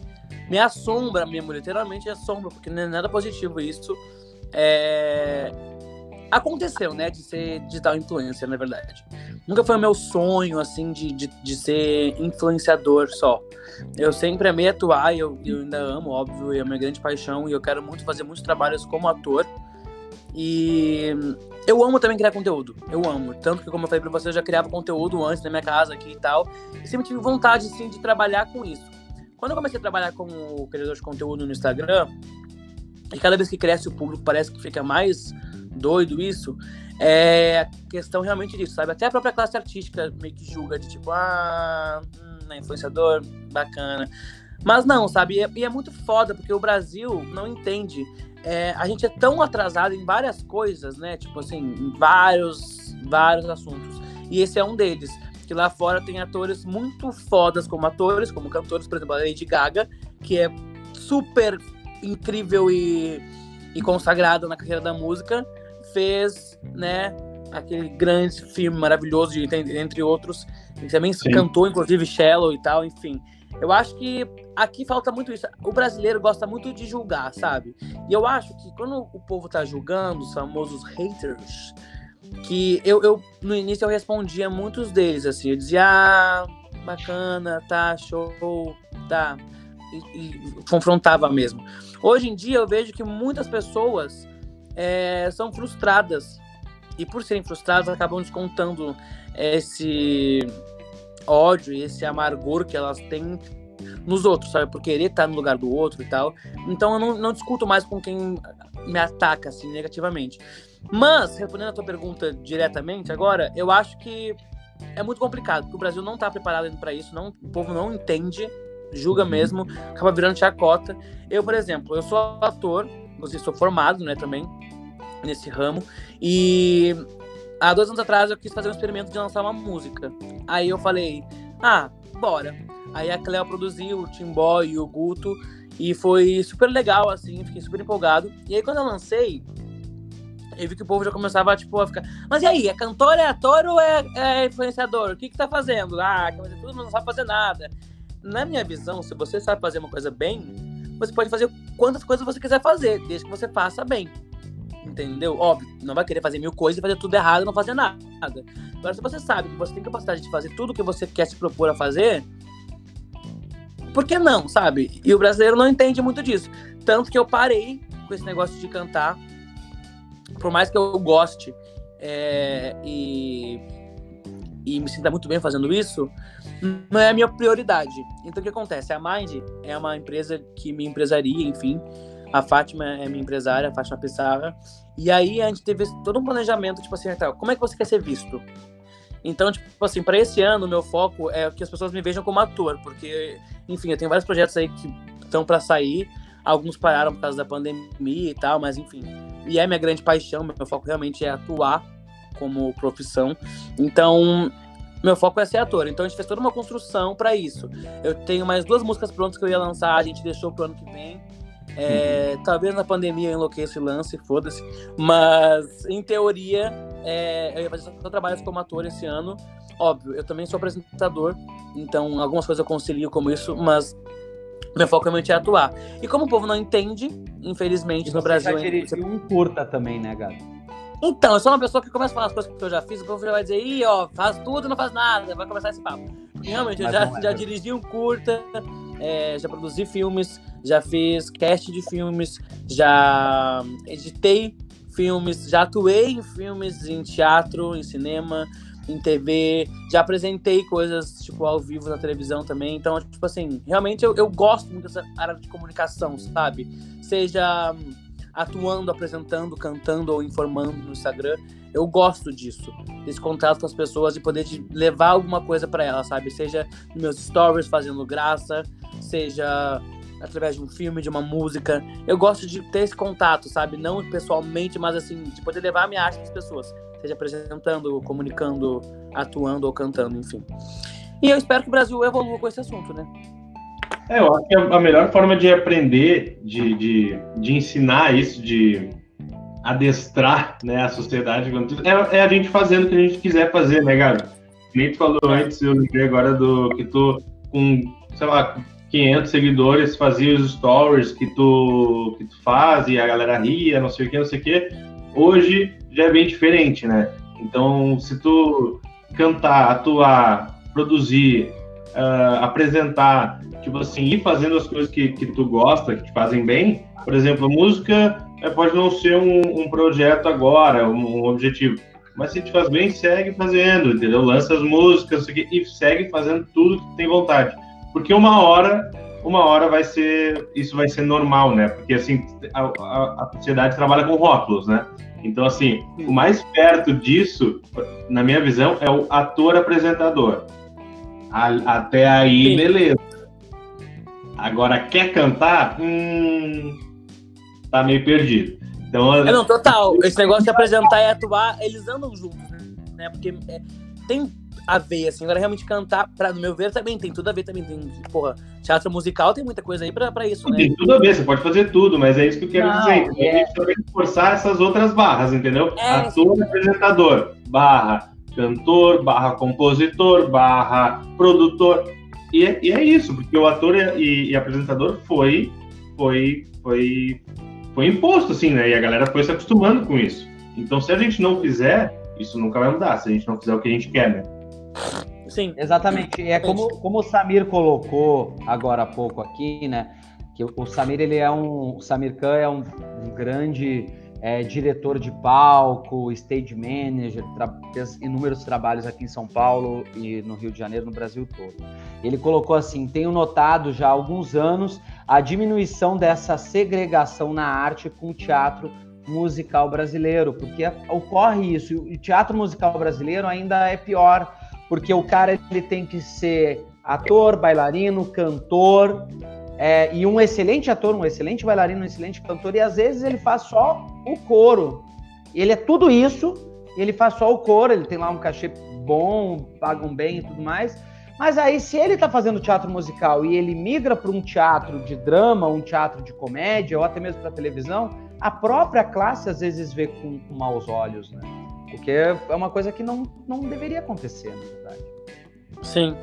me assombra mesmo, literalmente assombra, porque não é nada positivo isso. É... Aconteceu, né, de ser digital influencer, na verdade. Nunca foi o meu sonho, assim, de, de, de ser influenciador só. Eu sempre amei atuar, eu, eu ainda amo, óbvio, é a minha grande paixão, e eu quero muito fazer muitos trabalhos como ator. E eu amo também criar conteúdo. Eu amo. Tanto que, como eu falei pra você, eu já criava conteúdo antes na minha casa aqui e tal. E sempre tive vontade, sim, de trabalhar com isso. Quando eu comecei a trabalhar como criador de conteúdo no Instagram, e cada vez que cresce o público parece que fica mais doido isso, é a questão realmente disso, sabe? Até a própria classe artística meio que julga de tipo, ah, hum, é influenciador, bacana. Mas não, sabe? E é, e é muito foda, porque o Brasil não entende. É, a gente é tão atrasado em várias coisas, né? Tipo assim, em vários, vários assuntos. E esse é um deles que lá fora tem atores muito fodas como atores, como cantores, por exemplo, a Lady Gaga, que é super incrível e, e consagrada na carreira da música, fez, né, aquele grande filme maravilhoso, entre, entre outros, e também Sim. cantou, inclusive, Shallow e tal, enfim. Eu acho que aqui falta muito isso. O brasileiro gosta muito de julgar, sabe? E eu acho que quando o povo tá julgando, os famosos haters, que eu, eu no início eu respondia muitos deles, assim, eu dizia, ah, bacana, tá, show, tá, e, e confrontava mesmo. Hoje em dia eu vejo que muitas pessoas é, são frustradas, e por serem frustradas acabam descontando esse ódio e esse amargor que elas têm nos outros, sabe? Por querer estar no lugar do outro e tal. Então eu não, não discuto mais com quem me ataca, assim, negativamente. Mas, respondendo a tua pergunta diretamente agora, eu acho que é muito complicado, porque o Brasil não está preparado para isso, não, o povo não entende, julga uhum. mesmo, acaba virando chacota. Eu, por exemplo, eu sou ator, inclusive sou formado, né, também, nesse ramo, e há dois anos atrás eu quis fazer um experimento de lançar uma música. Aí eu falei, ah, bora. Aí a Cleo produziu, o Timbó e o Guto, e foi super legal, assim, fiquei super empolgado. E aí quando eu lancei, eu vi que o povo já começava tipo, a ficar. Mas e aí, é cantor, é ator ou é, é influenciador? O que, que tá fazendo? Ah, quer tudo, não sabe fazer nada. Na minha visão, se você sabe fazer uma coisa bem, você pode fazer quantas coisas você quiser fazer, desde que você faça bem. Entendeu? Óbvio, não vai querer fazer mil coisas e fazer tudo errado não fazer nada. Agora, se você sabe que você tem capacidade de fazer tudo que você quer se propor a fazer, por que não, sabe? E o brasileiro não entende muito disso. Tanto que eu parei com esse negócio de cantar por mais que eu goste é, e, e me sinta muito bem fazendo isso, não é a minha prioridade. Então o que acontece? A Mind é uma empresa que me empresaria, enfim. A Fátima é minha empresária, a Fátima Pissarra. E aí a gente teve todo um planejamento, tipo assim, como é que você quer ser visto? Então, tipo assim, para esse ano, o meu foco é que as pessoas me vejam como ator, porque, enfim, eu tenho vários projetos aí que estão para sair. Alguns pararam por causa da pandemia e tal, mas enfim, e é minha grande paixão, meu foco realmente é atuar como profissão. Então, meu foco é ser ator. Então a gente fez toda uma construção para isso. Eu tenho mais duas músicas prontas que eu ia lançar, a gente deixou pro ano que vem. É, uhum. Talvez na pandemia eu enlouqueça e lance, foda-se. Mas, em teoria, é, eu ia fazer só trabalhos como ator esse ano. Óbvio, eu também sou apresentador, então algumas coisas eu concilio como isso, mas meu foco realmente é atuar. E como o povo não entende, infelizmente, no Brasil. Você já dirigiu um curta também, né, Gabi? Então, eu sou uma pessoa que começa a falar as coisas que eu já fiz, o povo já vai dizer, ih, ó, faz tudo não faz nada, vai começar esse papo. Realmente, eu já, é já dirigi um curta, é, já produzi filmes, já fiz cast de filmes, já editei filmes, já atuei em filmes, em teatro, em cinema, em TV, já apresentei coisas, tipo, ao vivo na televisão também. Então, tipo assim, realmente eu, eu gosto muito dessa área de comunicação, sabe? Seja hum, atuando, apresentando, cantando ou informando no Instagram. Eu gosto disso, desse contato com as pessoas e poder de levar alguma coisa para elas, sabe? Seja nos meus stories fazendo graça, seja através de um filme, de uma música. Eu gosto de ter esse contato, sabe? Não pessoalmente, mas assim, de poder levar a minha arte para as pessoas. Seja apresentando, comunicando, atuando ou cantando, enfim. E eu espero que o Brasil evolua com esse assunto, né? É, eu acho que a melhor forma de aprender, de, de, de ensinar isso, de adestrar né, a sociedade, é, é a gente fazendo o que a gente quiser fazer, né, Gabi? Nem tu falou antes, eu lembrei agora do que tu, com, sei lá, 500 seguidores, fazia os stories que tu, que tu faz e a galera ria, não sei o que, não sei o que. Hoje já é bem diferente, né? Então, se tu cantar, atuar, produzir, uh, apresentar, tipo assim, ir fazendo as coisas que, que tu gosta, que te fazem bem, por exemplo, a música é, pode não ser um, um projeto agora, um, um, objetivo, mas se te faz bem, segue fazendo, entendeu? Lança as músicas e segue fazendo tudo que tem vontade porque uma hora, uma hora vai ser, isso vai ser normal, né? Porque assim, a, a, a sociedade trabalha com rótulos, né? Então, assim, o mais perto disso, na minha visão, é o ator-apresentador. Até aí, Sim. beleza. Agora, quer cantar? Hum, tá meio perdido. Então, é, não, total. Esse negócio de apresentar e atuar, eles andam juntos, né? Porque é, tem a ver, assim. Agora, realmente cantar, pra, no meu ver, também tem tudo a ver também. Tem, porra, teatro musical tem muita coisa aí pra, pra isso, né? Tem tudo a ver, você pode fazer tudo, mas é isso que eu quero Não, dizer. É... A gente tem que forçar essas outras barras, entendeu? É, Ator, apresentador, barra cantor, barra compositor, barra produtor. E é, e é isso, porque o ator e, e, apresentador foi, foi, foi, foi imposto, assim, né? E a galera foi se acostumando com isso. Então, se a gente não fizer, isso nunca vai mudar, se a gente não fizer o que a gente quer, né? Sim. Exatamente. É como, como o Samir colocou agora há pouco aqui, né? Que o Samir, ele é um. O Samir Khan é um, um grande é, diretor de palco, stage manager, fez inúmeros trabalhos aqui em São Paulo e no Rio de Janeiro, no Brasil todo. Ele colocou assim: tenho notado já há alguns anos a diminuição dessa segregação na arte com o teatro musical brasileiro, porque ocorre isso. O teatro musical brasileiro ainda é pior porque o cara ele tem que ser ator, bailarino, cantor, é, e um excelente ator, um excelente bailarino, um excelente cantor, e às vezes ele faz só o coro. Ele é tudo isso, ele faz só o coro, ele tem lá um cachê bom, pagam bem e tudo mais. Mas aí, se ele está fazendo teatro musical e ele migra para um teatro de drama, um teatro de comédia, ou até mesmo para televisão, a própria classe às vezes vê com, com maus olhos, né? Porque é uma coisa que não, não deveria acontecer, na verdade. Sim,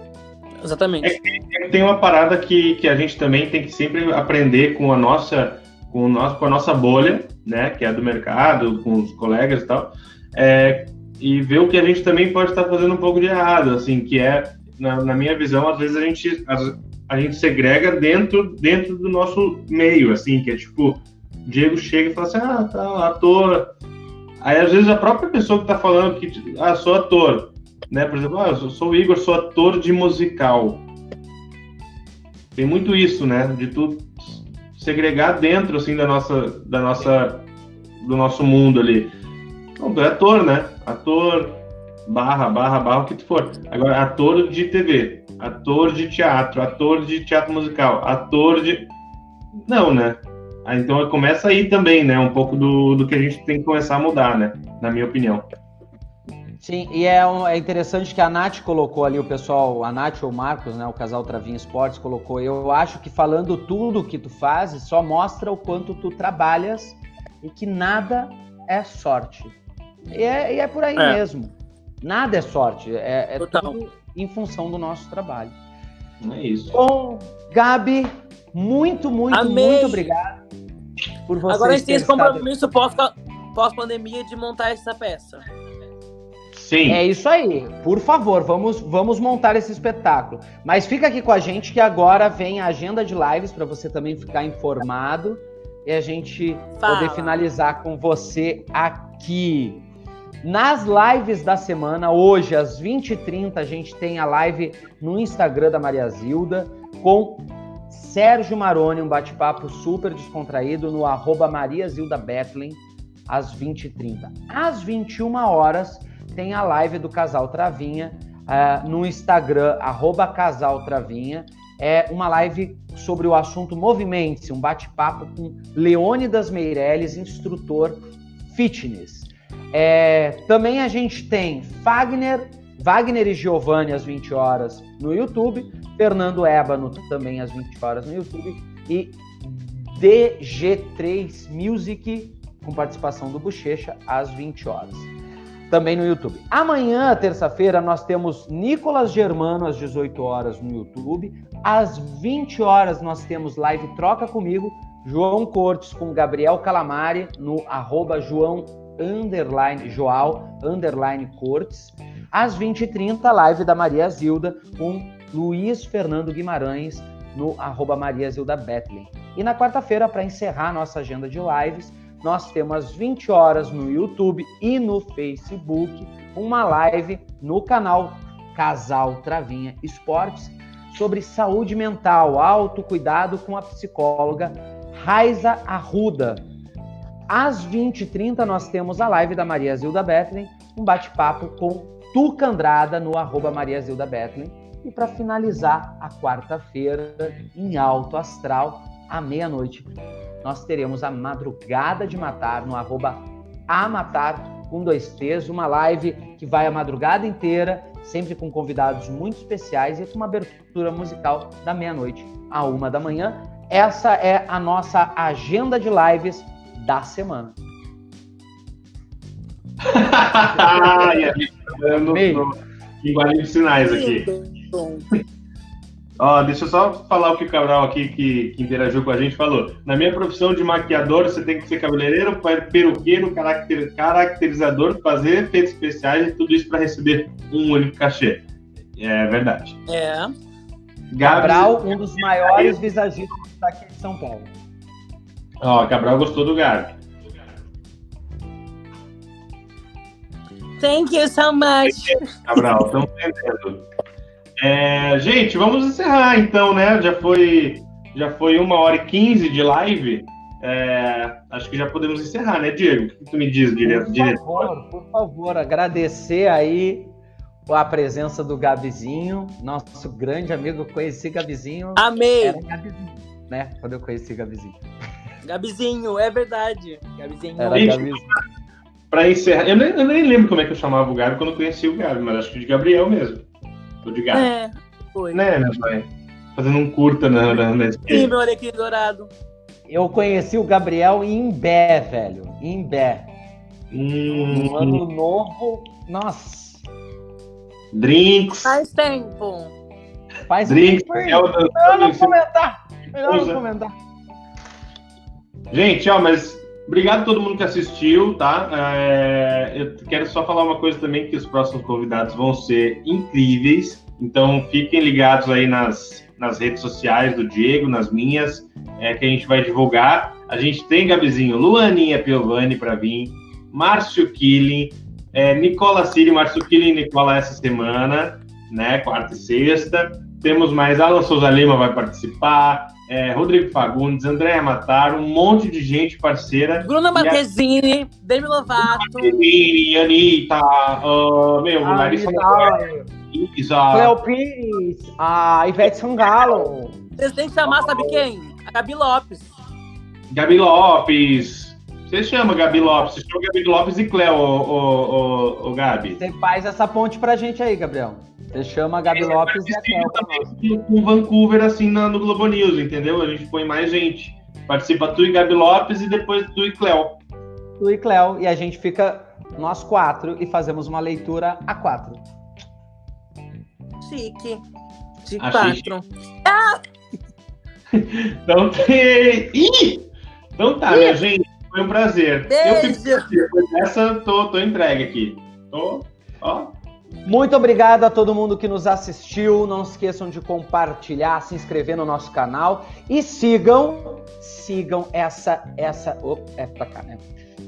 exatamente. É, tem uma parada que, que a gente também tem que sempre aprender com a nossa com, o nosso, com a nossa bolha, né, que é do mercado, com os colegas e tal, é, e ver o que a gente também pode estar fazendo um pouco de errado, assim, que é, na, na minha visão, às vezes a gente, a, a gente segrega dentro, dentro do nosso meio, assim, que é tipo, Diego chega e fala assim, ah, tá, ator, Aí, às vezes, a própria pessoa que está falando que, ah, sou ator, né? Por exemplo, ah, eu sou o Igor, sou ator de musical. Tem muito isso, né? De tu segregar dentro, assim, da nossa, da nossa, do nosso mundo ali. Não, tu é ator, né? Ator, barra, barra, barra, o que tu for. Agora, ator de TV, ator de teatro, ator de teatro musical, ator de... Não, né? Ah, então começa aí também, né? Um pouco do, do que a gente tem que começar a mudar, né? Na minha opinião. Sim, e é, um, é interessante que a Nath colocou ali, o pessoal, a Nath ou o Marcos, né? O casal Travinho Esportes colocou. Eu acho que falando tudo que tu fazes só mostra o quanto tu trabalhas e que nada é sorte. E é, e é por aí é. mesmo. Nada é sorte. É, é tudo em função do nosso trabalho. É isso. Bom, Gabi, muito, muito, Amei. muito obrigado por você. Agora a gente tem esse compromisso pós-pandemia de montar essa peça. Sim. É isso aí. Por favor, vamos, vamos montar esse espetáculo. Mas fica aqui com a gente que agora vem a agenda de lives para você também ficar informado. e a gente Fala. poder finalizar com você aqui. Nas lives da semana, hoje às 20h30, a gente tem a live no Instagram da Maria Zilda com Sérgio Maroni, um bate-papo super descontraído no arroba Maria Zilda Bethlen, às 20h30. Às 21 horas tem a live do Casal Travinha uh, no Instagram, arroba Casal Travinha. É uma live sobre o assunto Movimente-se, um bate-papo com Leônidas Meirelles, instrutor fitness. É, também a gente tem Wagner, Wagner e Giovanni às 20 horas no YouTube, Fernando Ébano também às 20 horas no YouTube e DG3 Music com participação do Bochecha às 20 horas. Também no YouTube. Amanhã, terça-feira, nós temos Nicolas Germano às 18 horas no YouTube. Às 20 horas nós temos live Troca Comigo, João Cortes com Gabriel Calamari no arroba João underline Joal underline Cortes. Às 20h30, live da Maria Zilda com Luiz Fernando Guimarães no arroba Maria Zilda Bethlen. E na quarta-feira, para encerrar nossa agenda de lives, nós temos às 20 horas no YouTube e no Facebook uma live no canal Casal Travinha Esportes sobre saúde mental, autocuidado com a psicóloga Raiza Arruda. Às 20h30 nós temos a live da Maria Zilda Bethlen, um bate-papo com Tuca Andrada no arroba Maria Zilda Bethlen. E para finalizar a quarta-feira, em alto astral, à meia-noite, nós teremos a Madrugada de Matar no arroba Amatar com dois T's, uma live que vai a madrugada inteira, sempre com convidados muito especiais e com uma abertura musical da meia-noite à uma da manhã. Essa é a nossa agenda de lives da semana. (laughs) e a gente tá dando linguagem de sinais aqui. Ó, deixa eu só falar o que o Cabral aqui, que, que, interagiu com a gente, falou. Na minha profissão de maquiador, você tem que ser cabeleireiro, peruqueiro, caracter, caracterizador, fazer efeitos especiais e tudo isso para receber um único cachê. É verdade. É. Cabral, um dos maiores visagistas daqui de São Paulo. Ó, Cabral gostou do Gabi. Thank you so much. Cabral, estamos entendendo. É, gente, vamos encerrar então, né? Já foi, já foi uma hora e quinze de live. É, acho que já podemos encerrar, né, Diego? O que tu me diz, direto? Por favor, por favor, agradecer aí a presença do Gabizinho, nosso grande amigo. Eu conheci Gabizinho. Amei! Era Gabizinho, né? Quando eu conheci Gabizinho. Gabizinho, é verdade. Gabizinho. Era Gabizinho. Pra encerrar, eu nem, eu nem, lembro como é que eu chamava o Gabi quando eu conheci o Gabi, mas acho que de Gabriel mesmo. Ou de. É, foi. Né, meu pai? Fazendo um curta na, na, na Sim, meu alecrim dourado. Eu conheci o Gabriel em Imbé, velho. Em Imbé. Hum, No ano novo. Nossa. Drinks. Faz tempo. Faz Drinks. tempo, Melhor não comentar. Melhor não comentar. Gente, ó, mas obrigado a todo mundo que assistiu, tá? É, eu quero só falar uma coisa também, que os próximos convidados vão ser incríveis. Então fiquem ligados aí nas, nas redes sociais do Diego, nas minhas, é, que a gente vai divulgar. A gente tem, Gabizinho, Luaninha Piovani para vir, Márcio Killing, é, Nicola Ciri, Márcio Killing e Nicola essa semana, né? Quarta e sexta. Temos mais Alan Souza Lima vai participar, é, Rodrigo Fagundes, Andréa Matar, um monte de gente parceira. Bruna Marquezine, Demi Lovato. Marquezine, Anitta, ah, meu, Larissa Maraíza, Cleo Pires, a Ivete Sangalo. Vocês têm que chamar, sabe quem? A Gabi Lopes. Gabi Lopes. Você chama Gabi Lopes, você chama Gabi Lopes e Cleo, ô, ô, ô, ô, Gabi. Você faz essa ponte pra gente aí, Gabriel. Você chama a Gabi Lopes e a Cleo pra nós. Com Vancouver, assim, na- no Globo News, entendeu? A gente põe mais gente. Participa tu e Gabi Lopes e depois tu e Cleo. Tu e Cleo. E a gente fica nós quatro e fazemos uma leitura a quatro. Chique. De quatro. (laughs) Então tem. Ih! Então tá, minha gente. Foi um prazer. Eu fico Beijo. depois dessa, tô, tô entregue aqui. Tô, ó, Muito obrigado a todo mundo que nos assistiu. Não esqueçam de compartilhar, se inscrever no nosso canal e sigam, sigam essa essa, oh, é pra cá, né?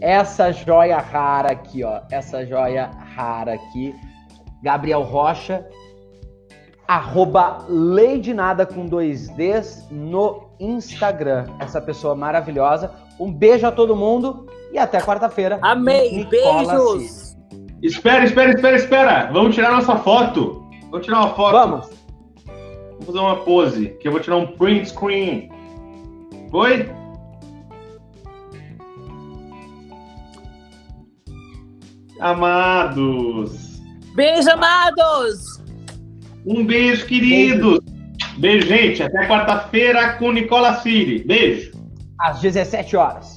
Essa joia rara aqui, ó. Essa joia rara aqui. Gabriel Rocha, arroba Lady Nada com dois Ds no Instagram. Essa pessoa maravilhosa. Um beijo a todo mundo e até quarta-feira. Amei, Nicola beijos! Cis. Espera, espera, espera, espera. Vamos tirar nossa foto. Vamos tirar uma foto. Vamos. Vamos fazer uma pose, que eu vou tirar um print screen. Foi? Amados. Beijo, amados! Um beijo, queridos. Beijo, gente. Até quarta-feira com Nicola Ciri. Beijo. Às 17 horas.